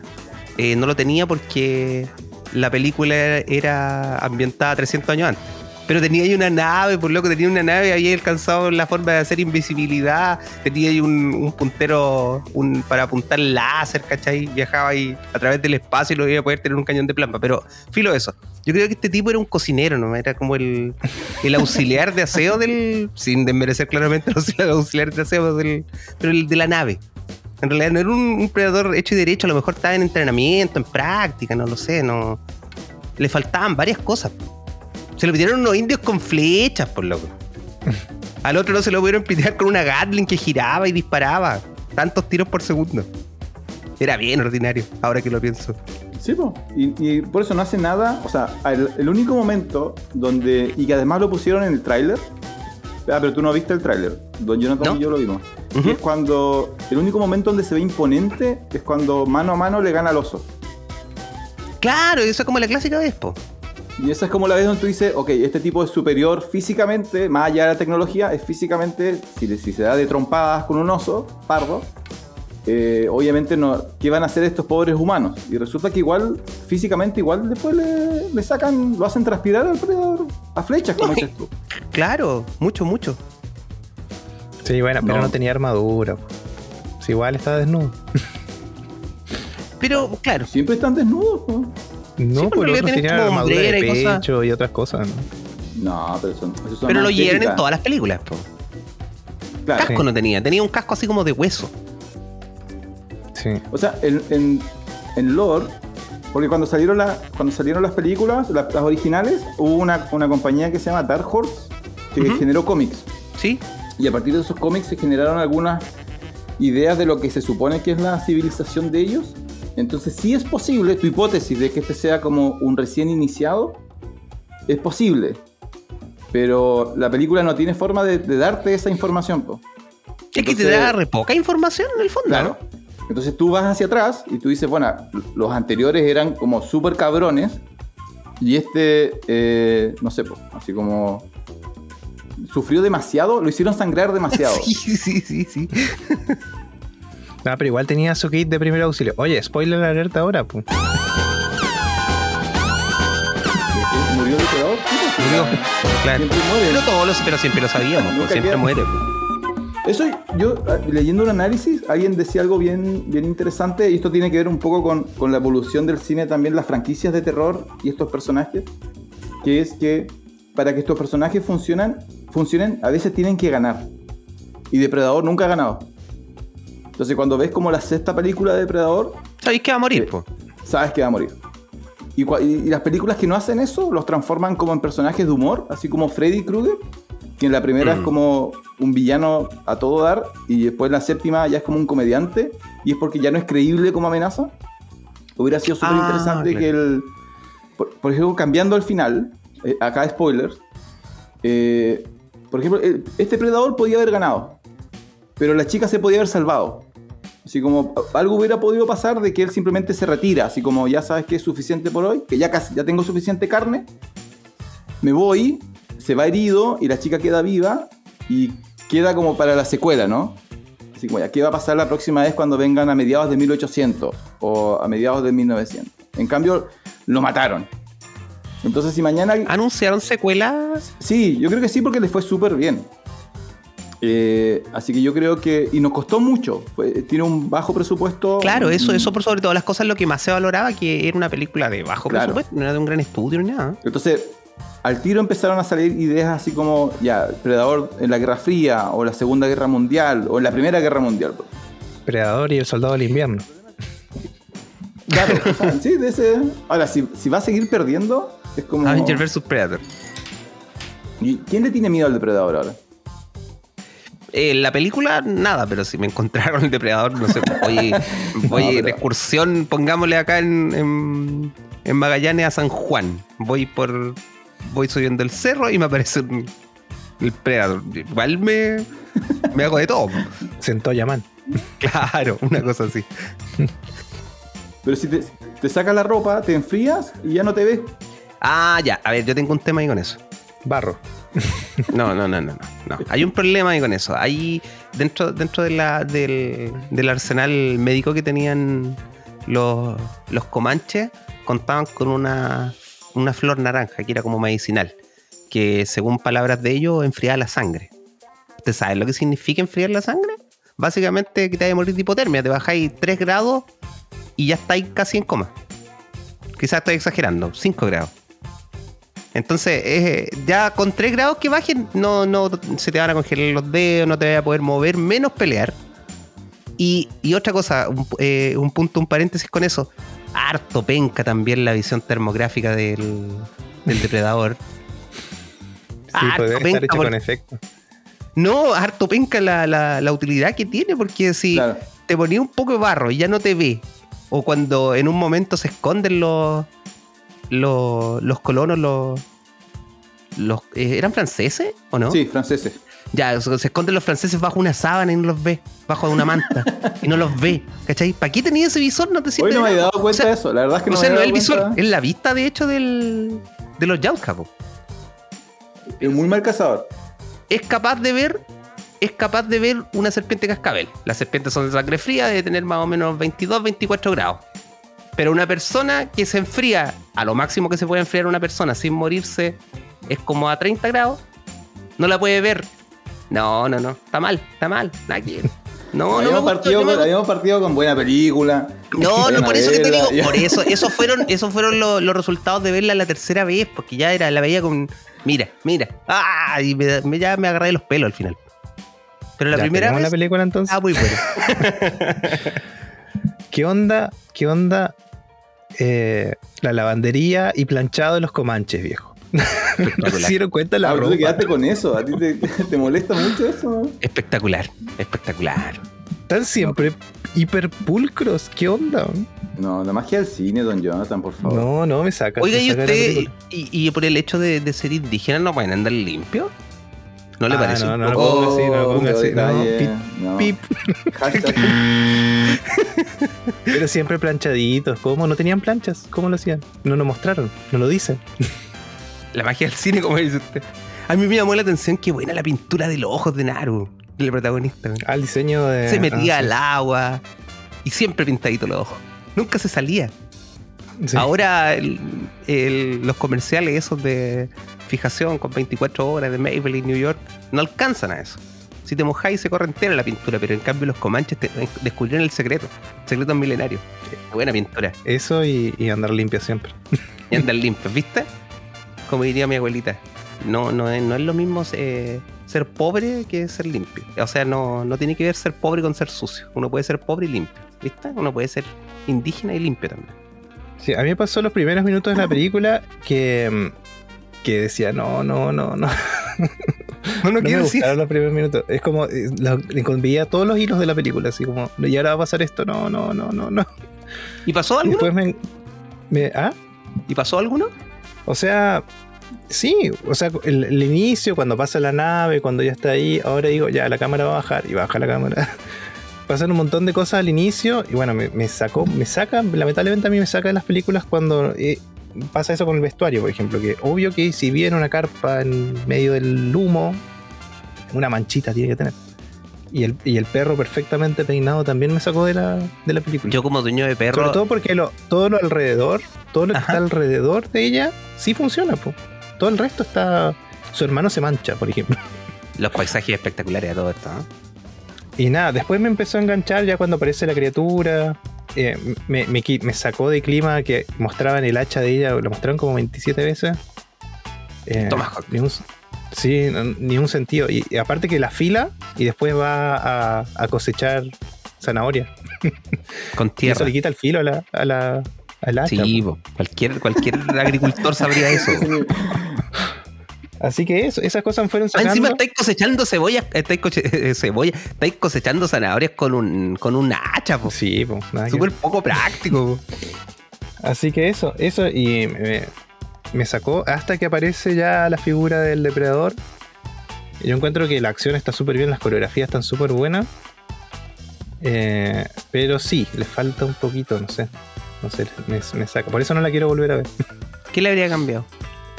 eh, no lo tenía porque la película era ambientada 300 años antes pero tenía ahí una nave, por loco, tenía una nave, había alcanzado la forma de hacer invisibilidad, tenía ahí un, puntero un, para apuntar láser, ¿cachai? Viajaba ahí a través del espacio y lo iba a poder tener un cañón de plasma, pero filo eso. Yo creo que este tipo era un cocinero, ¿no? Era como el, el auxiliar de aseo del. Sin desmerecer claramente el auxiliar de aseo del. Pero el de la nave. En realidad no era un, un, predador hecho y derecho, a lo mejor estaba en entrenamiento, en práctica, no lo sé, no. Le faltaban varias cosas. Se lo pidieron unos indios con flechas, por loco. Al otro no se lo pudieron pitear con una Gatling que giraba y disparaba. Tantos tiros por segundo. Era bien ordinario, ahora que lo pienso. Sí, y, por eso no hace nada. O sea, el, único momento donde. Y que además lo pusieron en el tráiler. Ah, pero tú no viste el tráiler. Don Jonathan y yo lo vimos. es cuando. El único momento donde se ve imponente es cuando mano a mano le gana al oso. Claro, eso es como la clásica vez, po. Y esa es como la vez donde tú dices, ok, este tipo es superior físicamente, más allá de la tecnología, es físicamente, si, si se da de trompadas con un oso, pardo, eh, obviamente no, ¿qué van a hacer estos pobres humanos? Y resulta que igual, físicamente, igual después le, sacan, lo hacen transpirar al predador a flechas, como dices tú. Claro, mucho, mucho. Sí, bueno, pero no, tenía armadura. Si igual estaba desnudo. pero, claro. Siempre están desnudos, no, sí, pues los tenían armadura de pecho y, otras cosas, ¿no? No, pero son, son Pero lo llevan en todas las películas, po. Claro. Casco no tenía, tenía un casco así como de hueso. Sí. O sea, en, en, en lore, porque cuando salieron, la, cuando salieron las películas, las, originales, hubo una, una, compañía que se llama Dark Horse que generó cómics. Sí. Y a partir de esos cómics se generaron algunas ideas de lo que se supone que es la civilización de ellos. Entonces sí es posible, tu hipótesis de que este sea como un recién iniciado, es posible. Pero la película no tiene forma de, darte esa información. Es que te da re poca información en el fondo. Claro. Entonces tú vas hacia atrás y tú dices, bueno, los anteriores eran como súper cabrones y este, eh, no sé, así como sufrió demasiado, lo hicieron sangrar demasiado. Sí, sí, sí, sí. Ah, pero igual tenía su kit de primer auxilio. Oye, spoiler alerta ahora, pues. ¿Murió de peor? Murió. Claro. Siempre muere. Pero todos los, pero siempre lo sabíamos, pues, siempre muere. Eso, yo ah, leyendo un análisis, alguien decía algo bien, bien interesante, y esto tiene que ver un poco con, con la evolución del cine también, las franquicias de terror y estos personajes, que es que para que estos personajes funcionen, funcionen, a veces tienen que ganar. Y Depredador nunca ha ganado. Entonces cuando ves como la sexta película de Depredador... Sabes que va a morir, eh, Sabes que va a morir. Y, las películas que no hacen eso los transforman como en personajes de humor, así como Freddy Krueger, que en la primera es mm. como un villano a todo dar, y después en la séptima ya es como un comediante, y es porque ya no es creíble como amenaza. Hubiera sido súper interesante ah, que el... Por, ejemplo, cambiando al final, eh, acá spoilers, eh, por ejemplo, este predador podía haber ganado, pero la chica se podía haber salvado. Así como algo hubiera podido pasar de que él simplemente se retira, así como ya sabes que es suficiente por hoy, que ya casi ya tengo suficiente carne, me voy, se va herido y la chica queda viva y queda como para la secuela, ¿no? Así como ya, ¿qué va a pasar la próxima vez cuando vengan a mediados de 1800 o a mediados de 1900? En cambio, lo mataron. Entonces, si mañana. ¿Anunciaron secuelas? Sí, yo creo que sí, porque les fue súper bien. Eh, así que yo creo que. Y nos costó mucho. tiene un bajo presupuesto. Claro, eso, eso por sobre todas las cosas lo que más se valoraba, que era una película de bajo presupuesto, no era de un gran estudio ni nada. Entonces, al tiro empezaron a salir ideas así como, ya, Predador en la Guerra Fría, o la Segunda Guerra Mundial, o en la Primera Guerra Mundial. Predador y el Soldado del Invierno. Claro, sí, de ese. Ahora, si, si va a seguir perdiendo, es como. Avenger vs Predator. ¿Y quién le tiene miedo al depredador ahora? Eh, la película, nada, pero si me encontraron el depredador, no sé, voy, voy de excursión, pongámosle acá en, en, Magallanes a San Juan. Voy por. Voy subiendo el cerro y me aparece el predador. Igual me, me hago de todo. Sentó Yaman. Claro, una cosa así. Pero si te, te sacas la ropa, te enfrías y ya no te ves. Ah, ya. A ver, yo tengo un tema ahí con eso. Barro. No, no, no, no, no. Hay un problema ahí con eso. Hay dentro, dentro de la, del, del arsenal médico que tenían los, los comanches, contaban con una, una flor naranja que era como medicinal, que según palabras de ellos enfriaba la sangre. ¿Usted sabe lo que significa enfriar la sangre? Básicamente que te vaya a morir de hipotermia, te bajáis 3 grados y ya estáis casi en coma. Quizás estoy exagerando, 5 grados. Entonces, eh, ya con 3 grados que bajen, no, no se te van a congelar los dedos, no te vas a poder mover, menos pelear. Y, otra cosa, eh, un, punto, un paréntesis con eso. Harto penca también la visión termográfica del, depredador. Sí, puede estar hecho con efecto. No, harto penca la, la, utilidad que tiene, porque si te ponía un poco de barro y ya no te ve, o cuando en un momento se esconden los los, los colonos, los, los eh, ¿eran franceses o no? Sí, franceses. Ya, se esconden los franceses bajo una sábana y no los ve, bajo una manta y no los ve, ¿cachai? ¿Para qué tenía ese visor? No te sirve. Hoy no me había dado cuenta de eso, la verdad es que no o sea, no es el visor, es la vista de hecho del, de los Yautja, Es muy mal cazador. Es capaz de ver es capaz de ver una serpiente cascabel. Las serpientes son de sangre fría, de tener más o menos 22, 24 grados. Pero una persona que se enfría a lo máximo que se puede enfriar una persona sin morirse es como a 30 grados, no la puede ver. No, no, no. Está mal, está mal. Nadie. No, no me partido, con, habíamos partido con buena película. No, no, por eso que te digo, por eso, esos fueron, esos fueron los, resultados de verla la tercera vez, porque ya era, la veía con. Mira, mira. Ah, y me, ya me agarré los pelos al final. Pero la primera vez. la película entonces? Ah, muy buena. ¿Qué onda? ¿Qué onda? Eh, la lavandería y planchado de los comanches, viejo. ¿No se dieron cuenta la ah, ropa? te quedaste con eso? ¿A ti te, molesta mucho eso? Espectacular, espectacular. Están siempre hiperpulcros. ¿Qué onda? No, la magia del cine, don Jonathan, por favor. No, no, me saca. Oiga, ¿y usted, y, por el hecho de, de ser indígena, no pueden andar limpio? ¿No le ah, parece? No, no, no así, no así. No, pip, pip. Pero siempre planchaditos. ¿Cómo? ¿No tenían planchas? ¿Cómo lo hacían? No lo mostraron, no lo dicen. La magia del cine, como dice usted. A mí me llamó la atención qué buena la pintura de los ojos de Naru, el protagonista. Al diseño de. Se metía ah, al agua y siempre pintadito los ojos. Nunca se salía. Ahora los comerciales esos de fijación con 24 horas de Maybelline New York no alcanzan a eso. Si te mojáis se corre entera la pintura, pero en cambio los comanches descubrieron el secreto, secreto milenario. Buena pintura. Eso y, andar limpio siempre. Y andar limpio, ¿viste? Como diría mi abuelita. No, no, es, no es lo mismo eh, ser pobre que ser limpio. O sea, no, no tiene que ver ser pobre con ser sucio. Uno puede ser pobre y limpio. ¿Viste? Uno puede ser indígena y limpio también. Sí, a mí me pasó los primeros minutos de la película que, mm, que decía, no, no, no, no. no, no, quiero decir. los primeros minutos. Es como, eh, veía todos los hilos de la película, así como, y ahora va a pasar esto, no, no, no, no, no. ¿Y pasó algo? después me, ¿ah? ¿Y pasó alguno? O sea, sí, o sea, el, inicio, cuando pasa la nave, cuando ya está ahí, ahora digo, ya la cámara va a bajar y baja la cámara pasan un montón de cosas al inicio y bueno, me, sacó, me saca, lamentablemente a mí me saca de las películas cuando eh, pasa eso con el vestuario, por ejemplo, que obvio que si viene una carpa en medio del humo, una manchita tiene que tener. Y el, y el perro perfectamente peinado también me sacó de la, de la película. Yo como dueño de perro... Sobre todo porque lo, todo lo alrededor, todo lo que está alrededor de ella, sí funciona. Todo el resto está... Su hermano se mancha, por ejemplo. Los paisajes espectaculares de todo esto, ¿no? Y nada, después me empezó a enganchar ya cuando aparece la criatura. Eh, me, sacó de clima que mostraban el hacha de ella, lo mostraron como 27 veces. Eh, un, sí, ni un sentido. Y, aparte que la fila y después va a, cosechar zanahoria. Con tierra. eso le quita el filo a la, a la, hacha. Sí, cualquier, cualquier agricultor sabría eso. Así que eso, esas cosas fueron sacando. Ah, encima estáis cosechando cebollas, estáis, eh, cebolla, estáis cosechando zanahorias con un, con un hacha, pues. Sí, pues. Súper poco práctico. Así que eso, eso, y me, sacó hasta que aparece ya la figura del depredador. Yo encuentro que la acción está súper bien, las coreografías están súper buenas. Eh, pero sí, le falta un poquito, no sé. No sé, me, me saca. Por eso no la quiero volver a ver. ¿Qué le habría cambiado?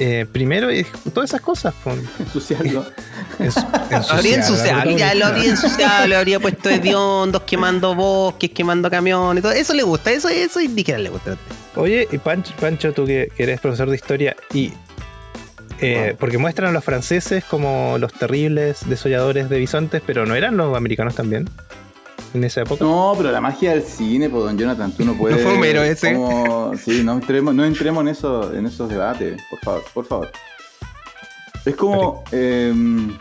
Eh, primero todas esas cosas. Ensuciarlo. habría ensuciado, ya lo habría ensuciado, le habría puesto hediondos, quemando bosques, quemando camiones, todo. Eso le gusta, eso, eso indígena le gusta. Oye, y Pancho, Pancho tú que, eres profesor de historia, y eh, porque muestran a los franceses como los terribles desolladores de bisontes, pero ¿no eran los americanos también? en esa época. No, pero la magia del cine, pues don Jonathan, tú no puedes. No fue ese. sí, no entremos, no entremos en, eso, en esos debates, por favor, por favor. Es como. Em,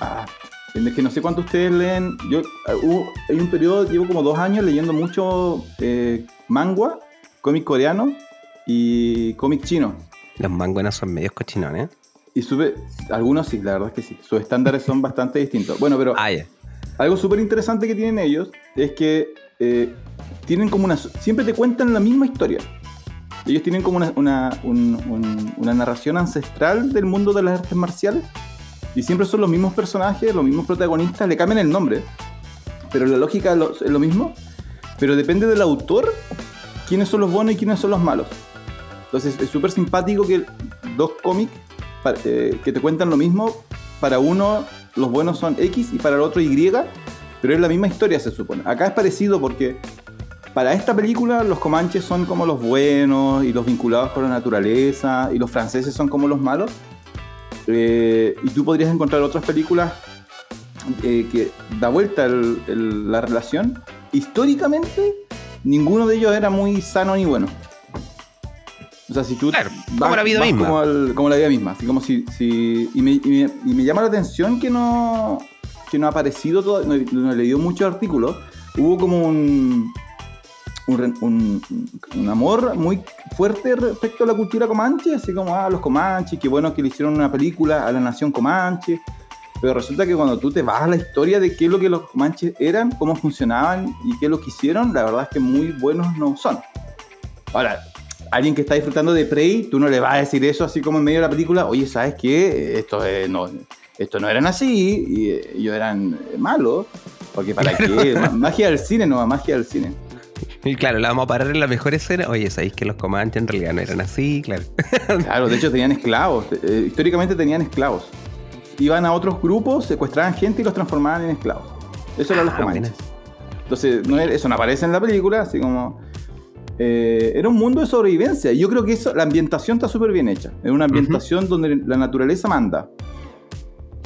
ah, es que no sé cuánto ustedes leen. Yo uh, hay un periodo, llevo como dos años leyendo mucho eh, manga, cómic coreano y cómic chino. Los manguanas son medios cochinones. Y sube, algunos sí, la verdad es que sí. Sus estándares son bastante distintos. Bueno, pero ah, algo súper interesante que tienen ellos es que eh, tienen como una. Siempre te cuentan la misma historia. Ellos tienen como una, una, narración ancestral del mundo de las artes marciales. Y siempre son los mismos personajes, los mismos protagonistas, le cambian el nombre. Pero la lógica es lo, mismo. Pero depende del autor quiénes son los buenos y quiénes son los malos. Entonces es súper simpático que dos cómics eh, que te cuentan lo mismo, para uno los buenos son X y para el otro Y, pero es la misma historia se supone. Acá es parecido porque para esta película los comanches son como los buenos y los vinculados con la naturaleza y los franceses son como los malos. Eh, y tú podrías encontrar otras películas eh, que da vuelta la relación. Históricamente, ninguno de ellos era muy sano ni bueno. O sea, si tú. como la vida misma. Como, la vida misma. Así como si. y, me, llama la atención que no. Que no ha aparecido todo. No, he leído muchos artículos. Hubo como un, un, un, amor muy fuerte respecto a la cultura comanche, así como, ah, los comanches, qué bueno que le hicieron una película a la nación comanche. Pero resulta que cuando tú te vas a la historia de qué es lo que los comanches eran, cómo funcionaban y qué es lo que hicieron, la verdad es que muy buenos no son. Ahora, alguien que está disfrutando de Prey, tú no le vas a decir eso así como en medio de la película, oye, ¿sabes qué? Esto, no, esto no eran así y ellos eran malos. Porque para qué, magia del cine, no, magia del cine. Y claro, la vamos a parar en la mejor escena. Oye, ¿sabéis que los comanches en realidad no eran así? Claro. Claro, de hecho tenían esclavos. Eh, históricamente tenían esclavos. Iban a otros grupos, secuestraban gente y los transformaban en esclavos. Eso eran los ah, comanches. Entonces, no, eso no aparece en la película, así como eh, era un mundo de sobrevivencia. Y yo creo que eso, la ambientación está súper bien hecha. Es una ambientación donde la naturaleza manda.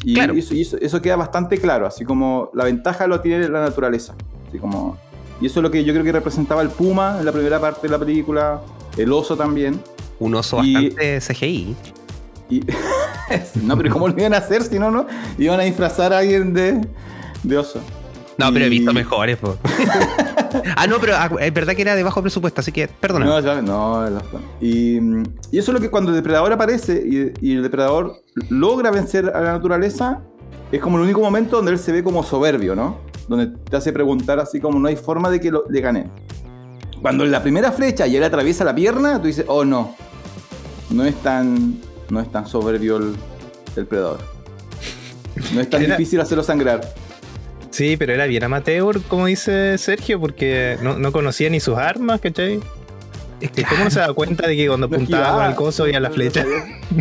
Y, eso, queda bastante claro, así como la ventaja lo tiene la naturaleza. Así como, y eso es lo que yo creo que representaba el puma en la primera parte de la película, el oso también. Un oso bastante CGI. no, pero ¿cómo lo iban a hacer si no, no? Iban a disfrazar a alguien de, de oso. No, pero he visto mejores, po. ah, no, pero ah, es verdad que era de bajo presupuesto, así que perdona. No, ya, no, y, y, eso es lo que cuando el depredador aparece y, el depredador logra vencer a la naturaleza, es como el único momento donde él se ve como soberbio, ¿no? Donde te hace preguntar así como no hay forma de que lo, le gane. Cuando en la primera flecha y él atraviesa la pierna, tú dices, oh no, no es tan, no es tan soberbio el, el depredador. No es tan difícil hacerlo sangrar. Sí, pero era bien amateur, como dice Sergio, porque no, conocía ni sus armas, ¿cachai? ¿Cómo no se da cuenta de que cuando apuntaba con el coso y a la flecha?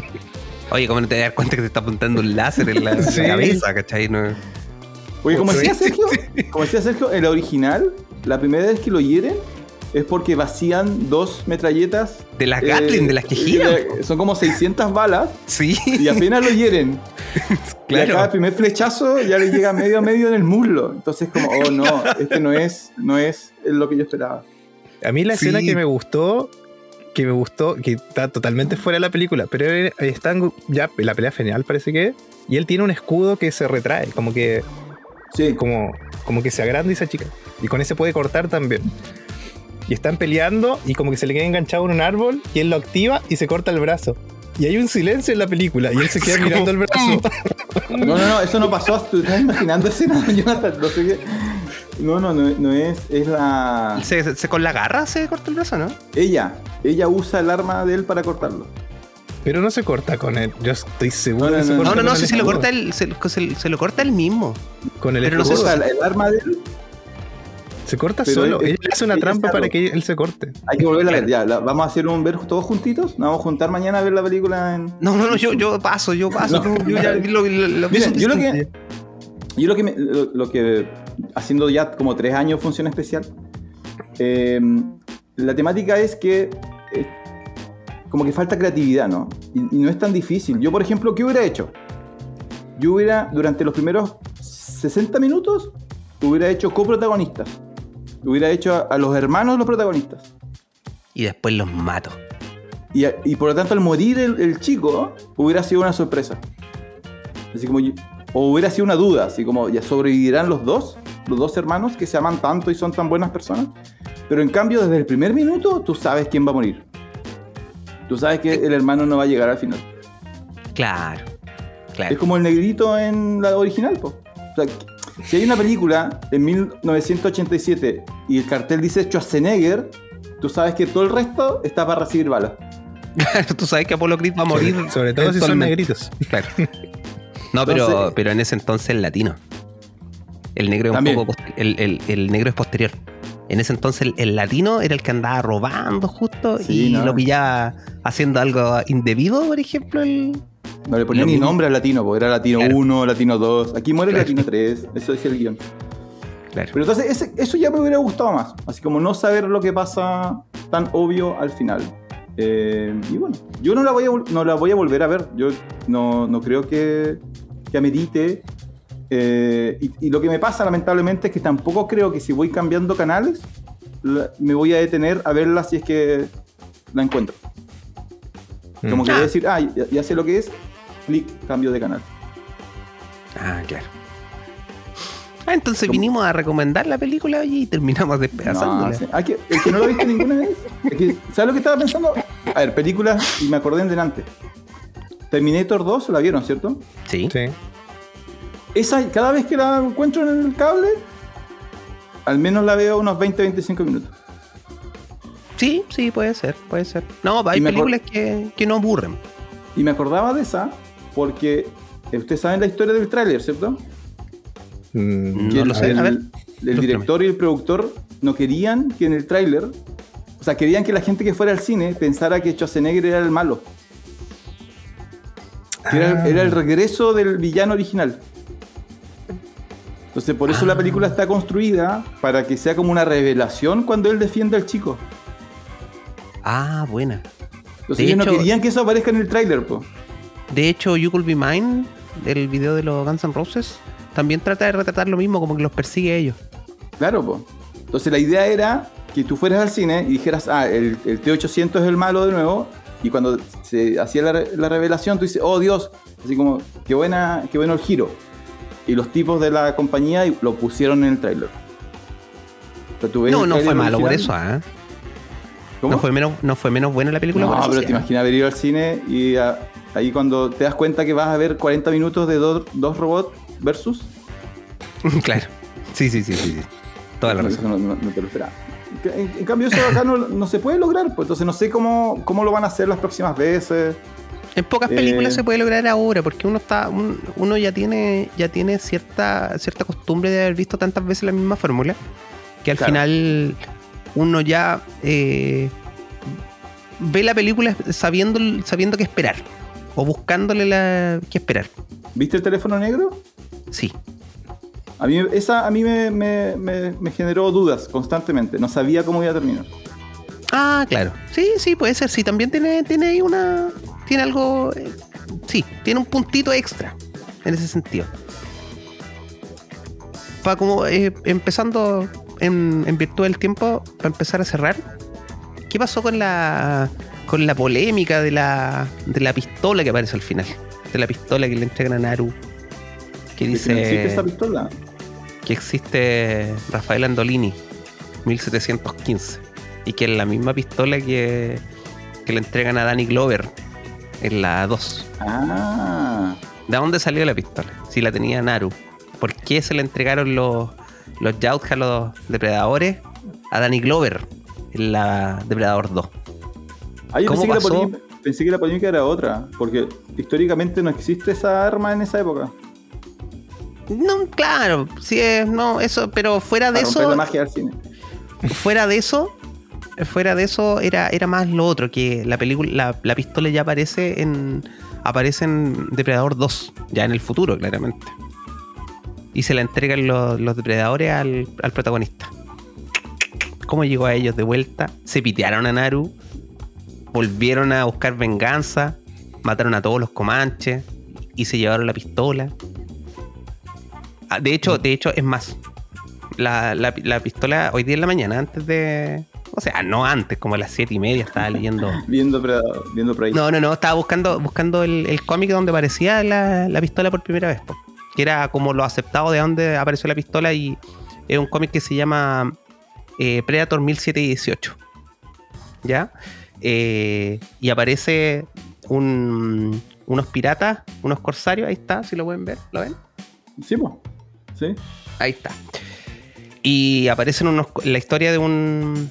Oye, ¿cómo no te das cuenta que te está apuntando un láser en la, cabeza, cachai? Oye, como decía Sergio, como decía Sergio, en la original, la primera vez que lo hieren, es porque vacían dos metralletas. De las Gatling, de las que giran. son como 600 balas. Sí. Y apenas lo hieren. claro. Y acá el primer flechazo ya le llega medio a medio en el muslo. Entonces, como, oh no, este no es, no es lo que yo esperaba. A mí la escena que me gustó, que me gustó, que está totalmente fuera de la película, pero están ya la pelea genial parece que y él tiene un escudo que se retrae, como que sí. como, como que se agranda y se achica. Y con ese puede cortar también y están peleando y como que se le queda enganchado en un árbol y él lo activa y se corta el brazo. Y hay un silencio en la película y él se queda mirando el brazo. No, no, no, eso no pasó. Tú estás imaginando escena, Jonathan. No sé qué. No, no, no, es. Es la. ¿Se, con la garra se corta el brazo, no? Ella. Ella usa el arma de él para cortarlo. Pero no se corta con él. Yo estoy seguro no, no, No, no, no, si se lo corta él, se, lo corta él mismo. Con el Pero no se el arma de él se corta solo. Él hace una trampa para que él se corte. Hay que volver a ver. Ya, vamos a hacer un ver todos juntitos. Nos vamos a juntar mañana a ver la película en. No, no, no, yo, yo paso, yo paso. yo ya lo, lo, Miren, yo lo que. Yo lo que, me, lo, que. Haciendo ya como tres años función especial. Eh, la temática es que. Eh, como que falta creatividad, ¿no? Y, y no es tan difícil. Yo, por ejemplo, ¿qué hubiera hecho? Yo hubiera, durante los primeros 60 minutos, hubiera hecho coprotagonistas hubiera hecho a, los hermanos los protagonistas. Y después los mato. Y, por lo tanto, al morir el, chico, hubiera sido una sorpresa. Así como. O hubiera sido una duda, así como ya sobrevivirán los dos, los dos hermanos que se aman tanto y son tan buenas personas. Pero en cambio, desde el primer minuto, tú sabes quién va a morir. Tú sabes que el hermano no va a llegar al final. Claro, claro. Es como el negrito en la original, pues. O sea, si hay una película en 1987 y el cartel dice Schwarzenegger, tú sabes que todo el resto está para recibir balas. tú sabes que Apolo Creed va a morir. Sobre todo si son negritos. Claro. No, pero, pero en ese entonces el latino. El negro es un poco el, negro es posterior. En ese entonces el, latino era el que andaba robando justo y lo pillaba haciendo algo indebido, por ejemplo. No le ponía ni nombre al latino, porque era latino 1, latino 2. Aquí muere latino 3. Eso decía el guion. Pero entonces eso ya me hubiera gustado más. Así como no saber lo que pasa tan obvio al final. Eh, y bueno, yo no la, voy a, no la voy a volver a ver. Yo no, no creo que, que amerite. Eh, y, lo que me pasa lamentablemente es que tampoco creo que si voy cambiando canales me voy a detener a verla si es que la encuentro. Como que voy a mm. decir, ah, ya, ya sé lo que es, clic, cambio de canal. Ah, claro. Ah, entonces vinimos a recomendar la película y terminamos despedazándola. No, el que no lo ha visto ninguna vez. ¿Sabes lo que estaba pensando? A ver, películas, y me acordé en delante. Terminator 2 la vieron, ¿cierto? Sí. sí. Esa, cada vez que la encuentro en el cable, al menos la veo unos 20-25 minutos. Sí, sí, puede ser, puede ser. No, hay películas que, que, no aburren. Y me acordaba de esa porque ustedes saben la historia del tráiler, ¿cierto? Mm, no lo sé. El, a ver, el director y el productor no querían que en el tráiler, o sea, querían que la gente que fuera al cine pensara que Schwarzenegger era el malo. era, el ah. regreso del villano original. Entonces, por eso la película está construida para que sea como una revelación cuando él defiende al chico. Ah, buena. Entonces, ellos no querían que eso aparezca en el tráiler, De hecho, You Could Be Mine, el video de los Guns N' Roses, también trata de retratar lo mismo, como que los persigue a ellos. Claro, pues. Entonces la idea era que tú fueras al cine y dijeras, ah, el, T800 es el malo de nuevo, y cuando se hacía la, revelación, tú dices, oh Dios, así como, qué, buena, qué bueno el giro. Y los tipos de la compañía lo pusieron en el trailer. no, no fue malo por eso, ¿eh? ¿No fue, menos, ¿No fue menos buena la película? No, pero te imaginas haber ido al cine y ahí cuando te das cuenta que vas a ver 40 minutos de dos robots versus. claro. Sí, sí, sí, sí. Toda la razón. No, te lo esperaba. En, cambio, eso acá no, se puede lograr, pues entonces no sé cómo, cómo lo van a hacer las próximas veces. En pocas películas eh, se puede lograr ahora, porque uno está, uno ya tiene, ya tiene cierta, cierta costumbre de haber visto tantas veces la misma fórmula, que al final uno ya eh, ve la película sabiendo, sabiendo qué esperar, o buscándole la qué esperar. ¿Viste el teléfono negro? Sí. A mí, esa a mí me, generó dudas constantemente. No sabía cómo iba a terminar. Ah, claro. Sí, sí, puede ser. Sí, también tiene, tiene ahí una. Tiene algo. Eh, sí, tiene un puntito extra en ese sentido. Para como eh, empezando en, en, virtud del tiempo, para empezar a cerrar. ¿Qué pasó con la con la polémica de la, de la pistola que aparece al final? De la pistola que le entregan a Naru que dice. ¿Existe esa pistola? Que existe Rafael Andolini, 1715. Y que es la misma pistola que, que le entregan a Danny Glover en la 2. Ah. ¿De dónde salió la pistola? Si la tenía Naru. ¿Por qué se le entregaron los, los Yautja, los depredadores, a Danny Glover en la Depredador 2? Ah, pensé, Que la pensé que la polémica era otra, porque históricamente no existe esa arma en esa época. No, claro, sí es, no, eso, pero fuera de eso. Fuera de eso, fuera de eso era, era más lo otro, que la película, la, pistola ya aparece en. aparece en Depredador 2, ya en el futuro, claramente. Y se la entregan los, depredadores al, al, protagonista. ¿Cómo llegó a ellos de vuelta? Se pitearon a Naru, volvieron a buscar venganza, mataron a todos los comanches y se llevaron la pistola. Ah, de hecho, de hecho, es más. La, pistola hoy día en la mañana, antes de. O sea, no antes, como a las siete y media estaba leyendo. viendo, viendo por ahí. No, no, no, estaba buscando, buscando el, cómic donde aparecía la, pistola por primera vez. que era como lo aceptado de donde apareció la pistola y es un cómic que se llama eh, Predator 1718. ¿Ya? Eh, y aparece un, unos piratas, unos corsarios, ahí está, si lo pueden ver, ¿lo ven? Sí, pues. Ahí está. Y aparece en la historia de un.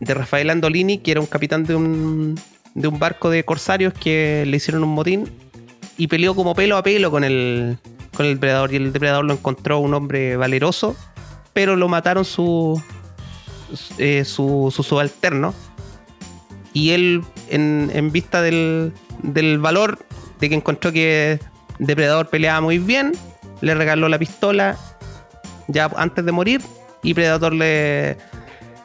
de Rafael Andolini, que era un capitán de un, de un barco de corsarios que le hicieron un motín y peleó como pelo a pelo con el, con el depredador. Y el depredador lo encontró un hombre valeroso, pero lo mataron su, eh, su, su subalterno. Y él, en, en vista del, del valor de que encontró que Depredador peleaba muy bien, le regaló la pistola ya antes de morir y Predator le,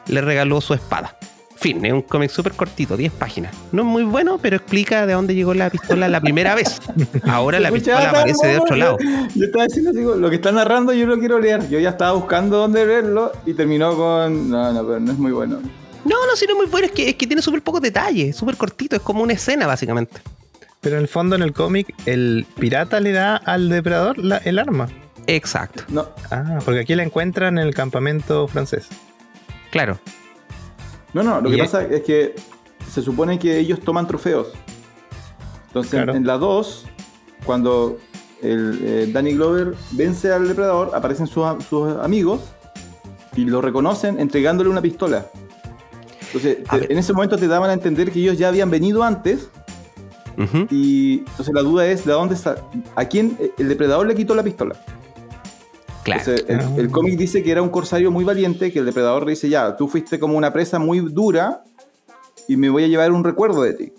le regaló su espada. Fin, es un cómic súper cortito, 10 páginas. No es muy bueno, pero explica de dónde llegó la pistola la primera vez. Ahora la pistola aparece de otro lado. Yo estaba diciendo, digo, lo que está narrando yo lo quiero leer. Yo ya estaba buscando dónde leerlo y terminó con... No, no, pero no es muy bueno. No, no, sí, no es muy bueno, es que, es que tiene súper pocos detalles, súper cortito, es como una escena básicamente. Pero en el fondo, en el cómic, el pirata le da al depredador la- el arma. Exacto, No, Ah, porque aquí la encuentran en el campamento francés. claro. no, no, lo que pasa es que se supone que ellos toman trofeos. Entonces, Claro. en la 2, cuando el, eh, Danny Glover vence al depredador, aparecen sus amigos y lo reconocen entregándole una pistola. Entonces, te- en ese momento te daban a entender que ellos ya habían venido antes y entonces la duda es de dónde está, a quién eh, el depredador le quitó la pistola. Claro. Entonces, el, Ah. el cómic dice que era un corsario muy valiente, que el depredador le dice, ya, tú fuiste como una presa muy dura y me voy a llevar un recuerdo de ti.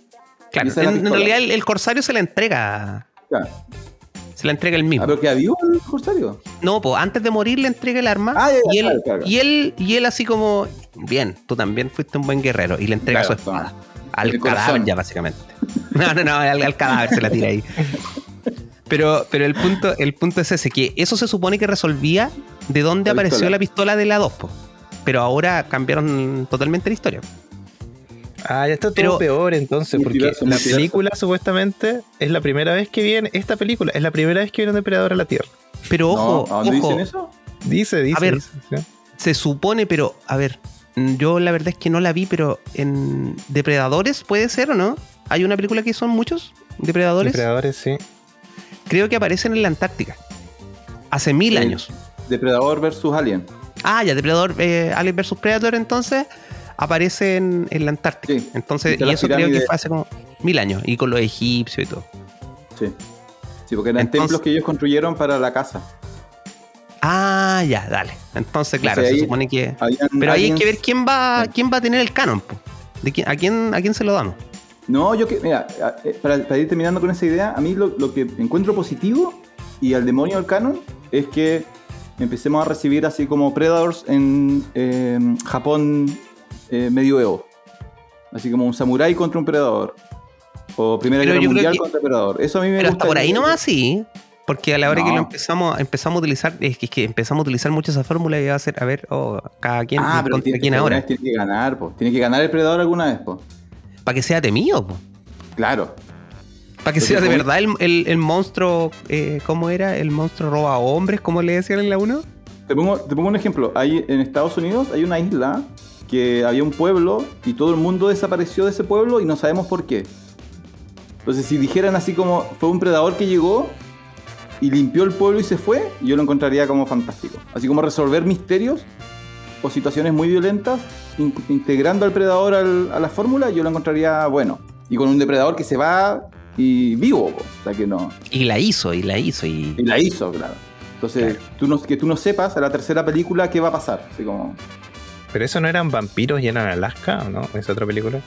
claro. En, realidad el, el corsario se la entrega. Ya. Se la entrega el mismo. Ah, pero que vivo el corsario. No, pues antes de morir le entrega el arma Ah, ya, ya, y, él, claro, claro. y él y él así como, bien, tú también fuiste un buen guerrero y le entrega Claro, su espada. toma. Al cadáver ya básicamente. No, no, no, al, al cadáver se la tira ahí. Pero, pero el punto, el punto es ese, que eso se supone que resolvía de dónde La apareció pistola. la pistola de la 2, po. pero ahora cambiaron totalmente la historia. Ah, ya está todo Pero- peor entonces, porque la película supuestamente es la primera vez que viene, esta película es la primera vez que viene un depredador a la Tierra. Pero ojo, no, ¿a dónde ojo, dicen eso? Dice, dice. A ver. dice, sí. se supone, pero a ver, yo la verdad es que no la vi, pero en Depredadores puede ser o no? Hay una película que son muchos depredadores. Depredadores, sí. Creo que aparecen en la Antártica. Hace mil Sí. años. Depredador versus Alien. Ah, ya, Depredador, eh, Alien vs Predator, entonces aparece en, en la Antártica. Sí. Entonces, y eso creo que fue hace como mil años. Y con los egipcios y todo. Sí. Sí, porque eran Entonces- templos que ellos construyeron para la casa. Ah, ya, dale. Entonces, claro, Entonces, se supone que. Habían Pero ahí hay que ver quién va, quién va a tener el canon, po. ¿De quién, a, quién, ¿A quién se lo damos? No, yo que, mira, eh, para, para ir terminando con esa idea, a mí lo, lo que encuentro positivo y al demonio del canon es que empecemos a recibir así como Predators en eh, Japón eh, medioevo. Así como un samurái contra un predador. O Primera Pero Guerra Mundial que- contra predador. Eso a mí me Pero gusta. hasta por ahí nomás sí. Porque a la hora que No. lo empezamos, empezamos a utilizar, es que, es que empezamos a utilizar mucho esa fórmula y va a ser, a ver, oh, cada quien Ah, pero contra tiene, quién que, ahora. tiene que ganar, po. Tiene que ganar el predador alguna vez, po. Para que sea temido, po. Claro. Para que Porque sea de verdad el, el- el monstruo, eh, ¿cómo era? El monstruo roba hombres, como le decían en la 1. Te pongo, te pongo un ejemplo. Hay, en Estados Unidos hay una isla que había un pueblo y todo el mundo desapareció de ese pueblo y no sabemos por qué. Entonces, si dijeran así como fue un predador que llegó y limpió el pueblo y se fue, yo lo encontraría como fantástico. Así como resolver misterios o situaciones muy violentas, in- integrando al predador al- a la fórmula, yo lo encontraría bueno. Y con un depredador que se va y vivo, o sea que no. Y la hizo, y la hizo, y. Y la hizo, claro. Entonces, tú no, que tú no sepas a la tercera película qué va a pasar. Así como. Pero eso no eran vampiros y eran Alaska, ¿o no? ¿Es otra película?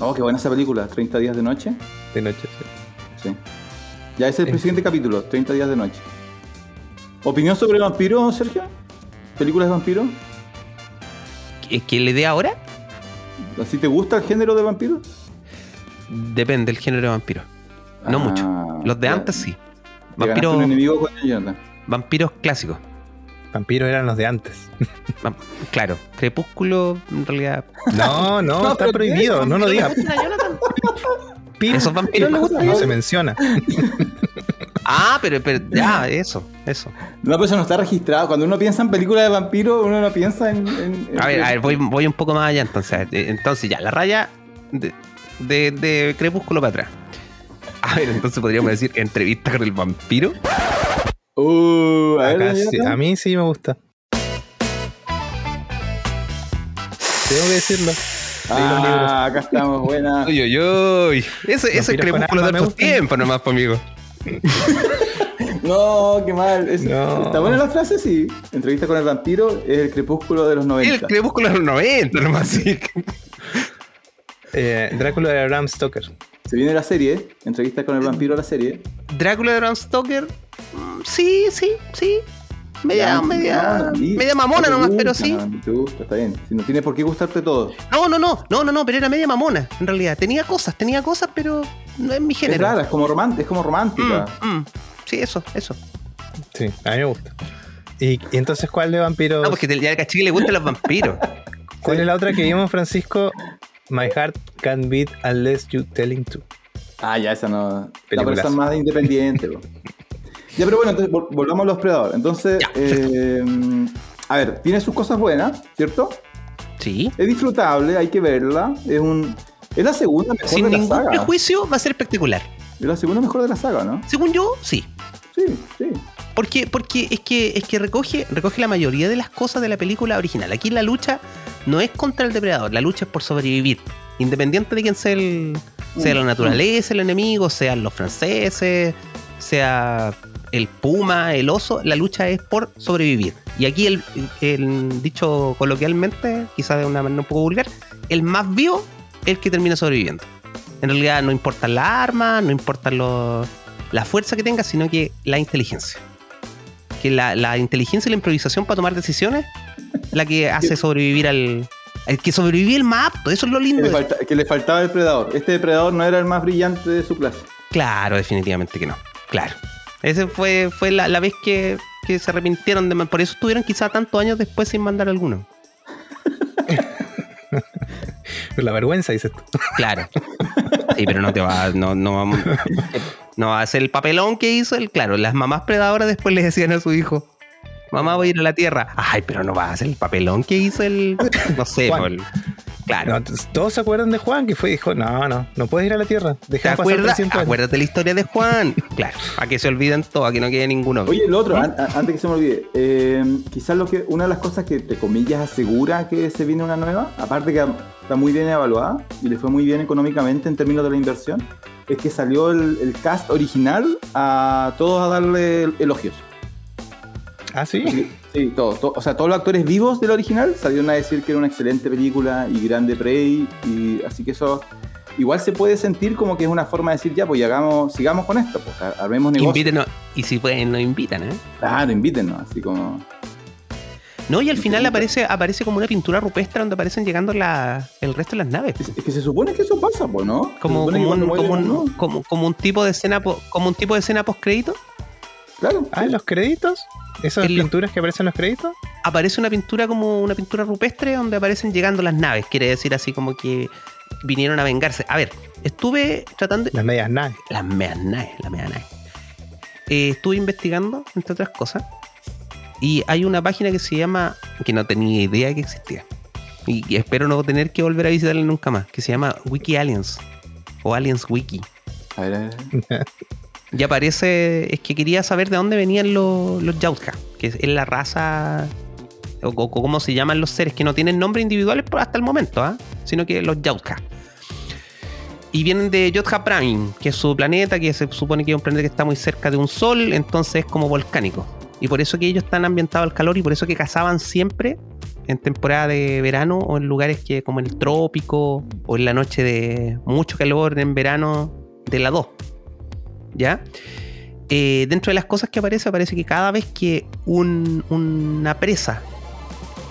Oh, qué buena esa película, 30 días de noche. De noche, sí. Sí. Ya ese es el siguiente capítulo, 30 días de noche. ¿Opinión sobre vampiros, Sergio? ¿Películas de vampiros? ¿Qué, qué le dé ahora? ¿Así te gusta el género de vampiros? Depende del género de vampiro. No Ah, mucho. Los de ya. antes sí. Vampiros, un enemigo con el Jonathan. vampiros clásicos. Vampiros eran los de antes. Claro, Crepúsculo, en realidad. No, no, No, está prohibido. No lo digas. ¿Esos vampiros gustan? No se menciona. Ah, pero, pero ya, eso, eso. No, pero eso no está registrado. Cuando uno piensa en películas de vampiros, uno no piensa en. en- en- A ver, a ver, voy, voy un poco más allá entonces. Eh, Entonces ya, la raya de, de- de Crepúsculo para atrás. A ver, entonces podríamos decir entrevista con el vampiro. Uh, a ver, Acá sí- Jonathan. a mí sí me gusta. Tengo que decirlo. Ah, acá estamos, buena. Uy, uy, uy. Ese, ese es crepúsculo de otros tiempos nomás, conmigo. no, qué mal. ¿Está buena la frase? Sí. Entrevista con el vampiro es el crepúsculo de los 90. El crepúsculo de los 90, nomás, sí. Eh, Drácula de Bram Stoker. Se viene la serie, entrevista con el vampiro la serie. Drácula de Bram Stoker, sí, sí, sí. Media, media, media mamona nomás, pero sí. te gusta, está bien. Si no tiene por qué gustarte todo. No, no, no, no, no, no, pero era media mamona, en realidad. Tenía cosas, tenía cosas, pero no es mi género. Es rara, es como, romántica, es como romántica. Mm, mm. Sí, eso, eso. Sí, a mí me gusta. ¿Y, entonces cuál de vampiros? No, porque ya al cachique le gustan los vampiros. ¿Cuál es la otra que vimos, Francisco? My heart can beat unless you telling to. Ah, ya, esa no. La persona más independiente. ya, pero bueno, entonces volvamos a los predadores. Entonces, eh, a ver, tiene sus cosas buenas, ¿cierto? Sí. Es disfrutable, hay que verla. Es un. Es la segunda mejor Sin de la ningún prejuicio va a ser espectacular. Es la segunda mejor de la saga, ¿no? Según yo, sí. Sí, sí. Porque, porque es que, es que recoge, recoge la mayoría de las cosas de la película original. Aquí la lucha no es contra el depredador, la lucha es por sobrevivir. Independiente de quién sea, el, sea la naturaleza, el enemigo, sean los franceses, sea el puma, el oso, la lucha es por sobrevivir. Y aquí el, el dicho coloquialmente, quizás de una manera un poco vulgar, el más vivo es el que termina sobreviviendo. En realidad no importa la arma, no importa lo, la fuerza que tenga, sino que la inteligencia. Que la, la inteligencia y la improvisación para tomar decisiones, la que hace sobrevivir al, el que sobrevive el más apto, eso es lo lindo. Que le, falta, que le, faltaba el predador. Este depredador no era el más brillante de su clase. Claro, definitivamente que no. Claro. Esa fue, fue la, la vez que, que, se arrepintieron de Por eso estuvieron quizá tantos años después sin mandar alguno. la vergüenza, dices tú. Claro. Sí, pero no te va, no, no vamos, no va a ser el papelón que hizo el, claro, las mamás predadoras después le decían a su hijo, mamá voy a ir a la tierra. Ay, pero no va a ser el papelón que hizo el, no sé, el, claro. No, todos se acuerdan de Juan que fue dijo, no, no, no puedes ir a la tierra. ¿Te acuerdas? Acuérdate la historia de Juan. claro, a que se olviden todos, a que no quede ninguno. Oye, el otro, an antes que se me olvide, eh, quizás lo que, una de las cosas que, entre comillas, asegura que se viene una nueva, aparte que está muy bien evaluada y le fue muy bien económicamente en términos de la inversión, es que salió el, el cast original a todos a darle elogios. ¿Ah, sí? Sí, todos. o sea, todos los actores vivos del original salieron a decir que era una excelente película y grande Prey. Y así que eso igual se puede sentir como que es una forma de decir, ya, pues hagamos, sigamos con esto, pues armemos negocio. Invítenos, y si pueden, nos invitan, ¿eh? Claro, invítenos, así como. No, y al final aparece, aparece como una pintura rupestre donde aparecen llegando la, el resto de las naves. Es, es que se supone que eso pasa, pues, ¿no? Como, como, un, como, un, ¿no? como, un tipo de escena, como un tipo de escena post crédito. Claro. Ah, en los créditos. ¿Esas pinturas que aparecen en los créditos? Aparece una pintura como una pintura rupestre donde aparecen llegando las naves. Quiere decir así como que vinieron a vengarse. A ver, estuve tratando. Las medias naves. Las medias naves, las medias naves. Eh, estuve investigando, entre otras cosas. Y hay una página que se llama. que no tenía idea que existía. Y, y espero no tener que volver a visitarla nunca más. Que se llama Wiki Aliens. O Aliens Wiki. A ver, a ver. Y aparece, es que quería saber de dónde venían los, los que es la raza, o, cómo se llaman los seres, que no tienen nombres individuales hasta el momento, ¿eh? sino que los Yautja. Y vienen de Yotja Prime, que es su planeta, que se supone que es un planeta que está muy cerca de un sol, entonces es como volcánico. Y por eso que ellos están ambientados al calor y por eso que cazaban siempre en temporada de verano o en lugares que como el trópico o en la noche de mucho calor en verano de la 2. ¿Ya? Eh, dentro de las cosas que aparece, aparece que cada vez que un, una presa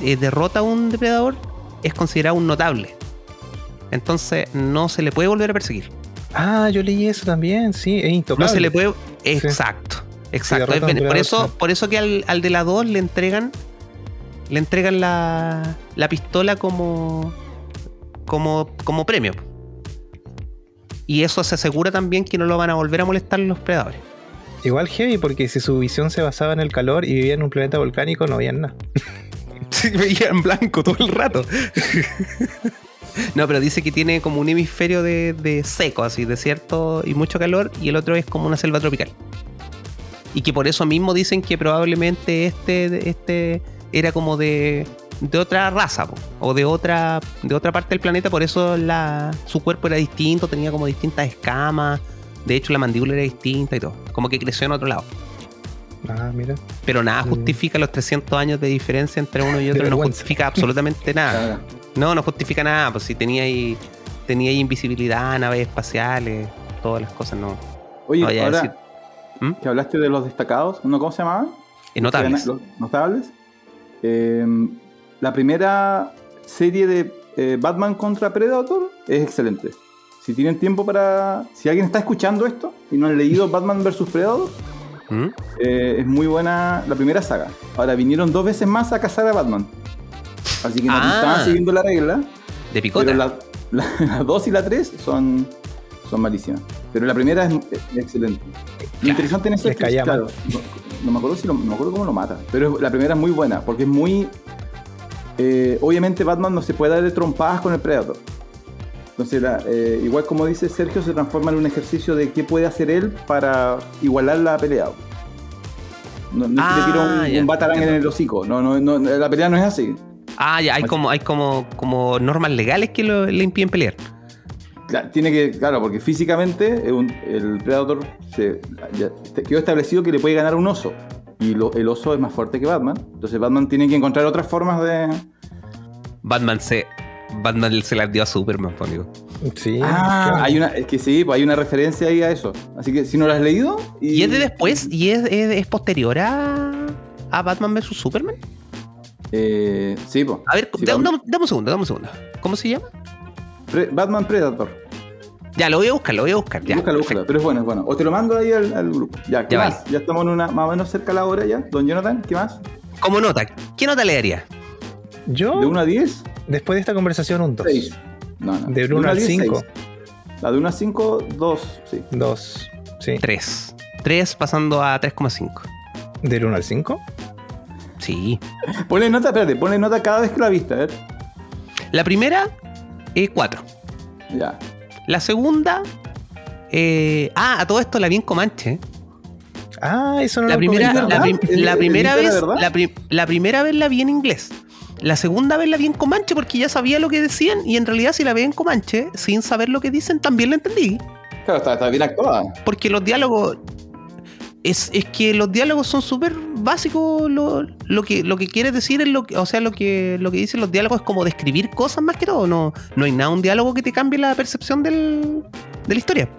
eh, derrota a un depredador, es considerado un notable. Entonces no se le puede volver a perseguir. Ah, yo leí eso también, sí, es intocable. No se le puede. Exacto, sí. exacto. Por, eso, por eso que al, al de la 2 le entregan. Le entregan la, la pistola como, como, como premio. Y eso se asegura también que no lo van a volver a molestar los predadores. Igual heavy, porque si su visión se basaba en el calor y vivía en un planeta volcánico, no veían nada. Sí, veía en blanco todo el rato. no, pero dice que tiene como un hemisferio de, de, seco, así, desierto y mucho calor, y el otro es como una selva tropical. Y que por eso mismo dicen que probablemente este, este era como de, de otra raza po, o de otra, de otra parte del planeta, por eso la, su cuerpo era distinto, tenía como distintas escamas. De hecho, la mandíbula era distinta y todo. Como que creció en otro lado. Ah, mira. Pero nada Mm. justifica los 300 años de diferencia entre uno y otro. No vergüenza. justifica absolutamente nada. No, no justifica nada. Pues si tenía ahí, tenía ahí invisibilidad, naves espaciales, todas las cosas, no. Oye, no ahora decir. ¿Mm? que hablaste de los destacados, ¿no? ¿cómo se llamaban? Eh, notables. Los notables. Eh, la primera serie de eh, Batman contra Predator es excelente. Si tienen tiempo para. Si alguien está escuchando esto y no han leído Batman vs Predator, ¿Mm? eh, es muy buena la primera saga. Ahora vinieron dos veces más a cazar a Batman. Así que no Ah. estaban siguiendo la regla. De picota. Pero la, la, la 2 y la 3 son, son malísimas. Pero la primera es, es excelente. Lo interesante en eso es que, claro, no, no me acuerdo si lo- no me acuerdo cómo lo mata. Pero la primera es muy buena, porque es muy. Eh, obviamente, Batman no se puede dar de trompadas con el Predator. Entonces, la- eh, igual como dice Sergio, se transforma en un ejercicio de qué puede hacer él para igualar la pelea. No, no es que le tira Ah, un, batarang en el hocico. No, no, no, la pelea no es así. Ah, ya, hay como, hay como, como normas legales que lo- le impiden pelear. Claro, tiene que, claro, porque físicamente un- el Predator se, ya quedó establecido que le puede ganar un oso. Y lo- el oso es más fuerte que Batman. Entonces Batman tiene que encontrar otras formas de. Batman se. Batman se la dio a Superman, pues, amigo. Sí. Ah, claro. hay una. Es que sí, pues hay una referencia ahí a eso. Así que si no lo has leído. ¿Y es de después? ¿Y es, es- es posterior a, a Batman vs Superman? Eh, sí, pues. A ver, Sí, dame, dame un segundo, dame un segundo. ¿Cómo se llama? Pre- Batman Predator. Ya, lo voy a buscar, lo voy a buscar. Ya, búscalo, búscalo. Pero es bueno, es bueno. O te lo mando ahí al, al grupo. Ya, ¿qué Ya, más? Ya estamos en una, más o menos cerca de la hora ya. Don Jonathan, ¿qué más? Como nota, ¿qué nota le daría? Yo, ¿De 1 a 10? después de esta conversación, un 2. 6. No, no. De 1 al 10, 5. seis. La de 1 a 5, 2. Sí. 2. Sí. 3. 3 pasando a 3,5. ¿Del 1 al 5? Sí. Ponle nota, espérate, ponle nota cada vez que la viste, a ver. La primera, eh, 4. Ya. La segunda, eh, ah, a todo esto la vi en Comanche. Ah, eso no La lo primera, la, ¿verdad? prim- ¿El- la el primera vez, la, pri- la primera vez la vi en inglés. La segunda vez la vi en Comanche porque ya sabía lo que decían y en realidad si la vi en Comanche sin saber lo que dicen también la entendí. Claro, está, está bien actuada. Porque los diálogos. Es, es que los diálogos son súper básicos. Lo, lo que, lo que quiere decir es lo que. O sea, lo que, lo que dicen los diálogos es como describir cosas más que todo. No, no hay nada, un diálogo que te cambie la percepción del, de la historia.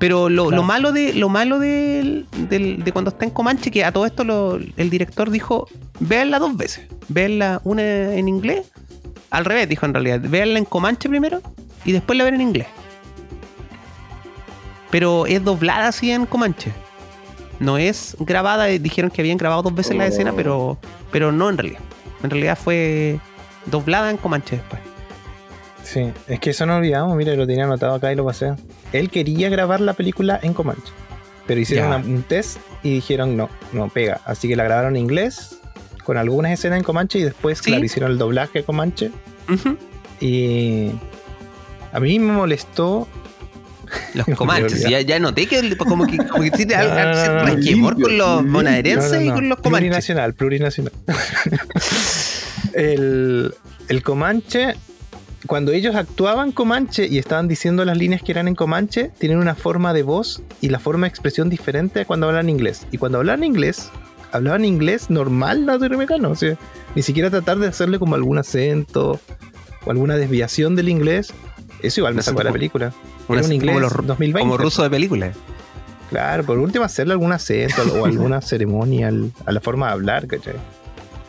Pero lo, Claro. lo malo de lo malo del- de cuando está en Comanche, que a todo esto lo- el director dijo, véanla dos veces. Véanla una en inglés. Al revés, dijo en realidad. Véanla en Comanche primero y después la ven en inglés. Pero es doblada así en Comanche. No es grabada, eh, dijeron que habían grabado dos veces la Oh. escena, pero, pero no en realidad. En realidad fue doblada en Comanche después. Sí, es que eso no olvidamos, mira, lo tenía anotado acá y lo pasé. Él quería grabar la película en Comanche, pero hicieron una- un test y dijeron no, no pega. Así que la grabaron en inglés, con algunas escenas en Comanche y después, Sí. claro, hicieron el doblaje Comanche. Ujú. Y a mí me molestó. Los Comanches. Ya, ya noté que el- como que, como que No, algo- resquemor con los bonaerenses y con los Comanches. Plurinacional, plurinacional. el, el Comanche, cuando ellos actuaban Comanche y estaban diciendo las líneas que eran en Comanche, tienen una forma de voz y la forma de expresión diferente a cuando hablan inglés. Y cuando hablan inglés, hablaban inglés normal latinoamericano. O sea, ni siquiera tratar de hacerle como algún acento o alguna desviación del inglés. Eso igual me sacó de la como- película. Era un inglés como, los, 2020. como ruso de película. Claro, por último hacerle algún acento o alguna ceremonia al- a la forma de hablar, ¿cachai?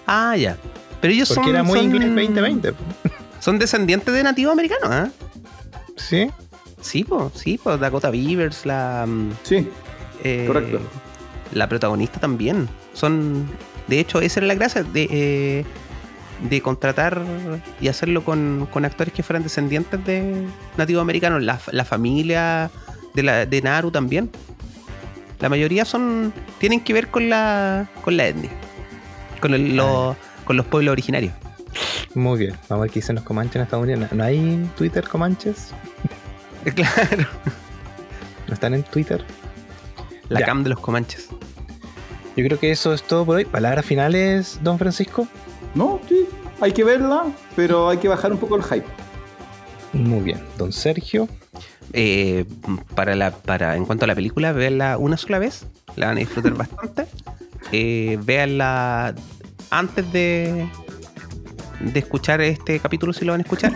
Ah, ya. Pero ellos Porque son, era muy son- inglés 2020. Son descendientes de nativos americanos, ¿ah? Sí, Sí, pues, sí, pues Dakota Beavers, la. mm, Sí, eh, Correcto. La protagonista también. Son. De hecho, esa era la gracia de, eh, de contratar y hacerlo con, con actores que fueran descendientes de nativos americanos. La, la familia de, la, de Naru también. La mayoría son. tienen que ver con la. con la etnia. Con, el- los- con los pueblos originarios. muy bien. Vamos a ver qué dicen los comanches en Estados Unidos. ¿No hay Twitter comanches? Claro. ¿No están en Twitter? La Ya. cam de los comanches. Yo creo que eso es todo por hoy. Palabras finales, don Francisco. No, sí, hay que verla, pero hay que bajar un poco el hype. Muy bien, don Sergio. Eh, para la, para, en cuanto a la película, véanla una sola vez, la van a disfrutar bastante. Eh, véanla antes de, de escuchar este capítulo, si lo van a escuchar.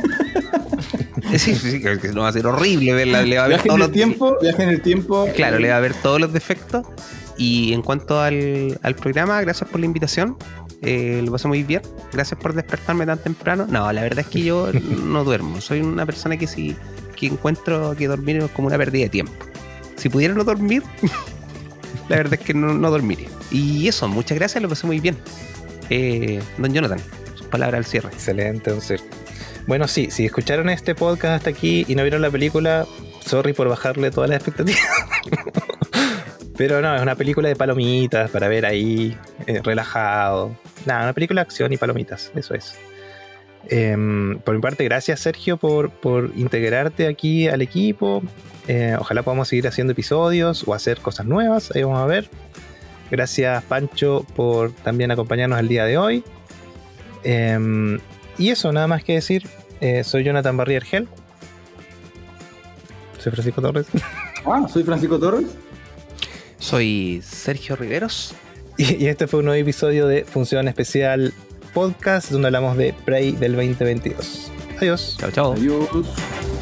sí, sí, que no va a ser horrible verla. Le va a ver todos los tiempo, viaje en el tiempo. Claro, le va a ver todos los defectos. Y en cuanto al, al programa, gracias por la invitación. Eh, lo pasé muy bien. Gracias por despertarme tan temprano. No, la verdad es que yo no duermo. Soy una persona que sí que encuentro que dormir es como una pérdida de tiempo. Si pudiera no dormir, la verdad es que no, no, dormiría. Y eso, muchas gracias, lo pasé muy bien. Eh, don Jonathan, sus palabras al cierre. Excelente, don Sergio. Bueno, sí, si escucharon este podcast hasta aquí y no vieron la película, sorry por bajarle todas las expectativas. Pero no, es una película de palomitas para ver ahí, eh, relajado. Nada, una película de acción y palomitas, eso es. Eh, por mi parte, gracias Sergio por, por integrarte aquí al equipo. Eh, ojalá podamos seguir haciendo episodios o hacer cosas nuevas, ahí vamos a ver. Gracias Pancho por también acompañarnos el día de hoy. Em, y eso, nada más que decir. Eh, soy Jonathan Barrier Gel. Soy Francisco Torres. Ah, soy Francisco Torres. Soy Sergio Riveros. Y, y, este fue un nuevo episodio de Función Especial Podcast donde hablamos de Prey del 2022. Adiós. Chao, chao. Adiós.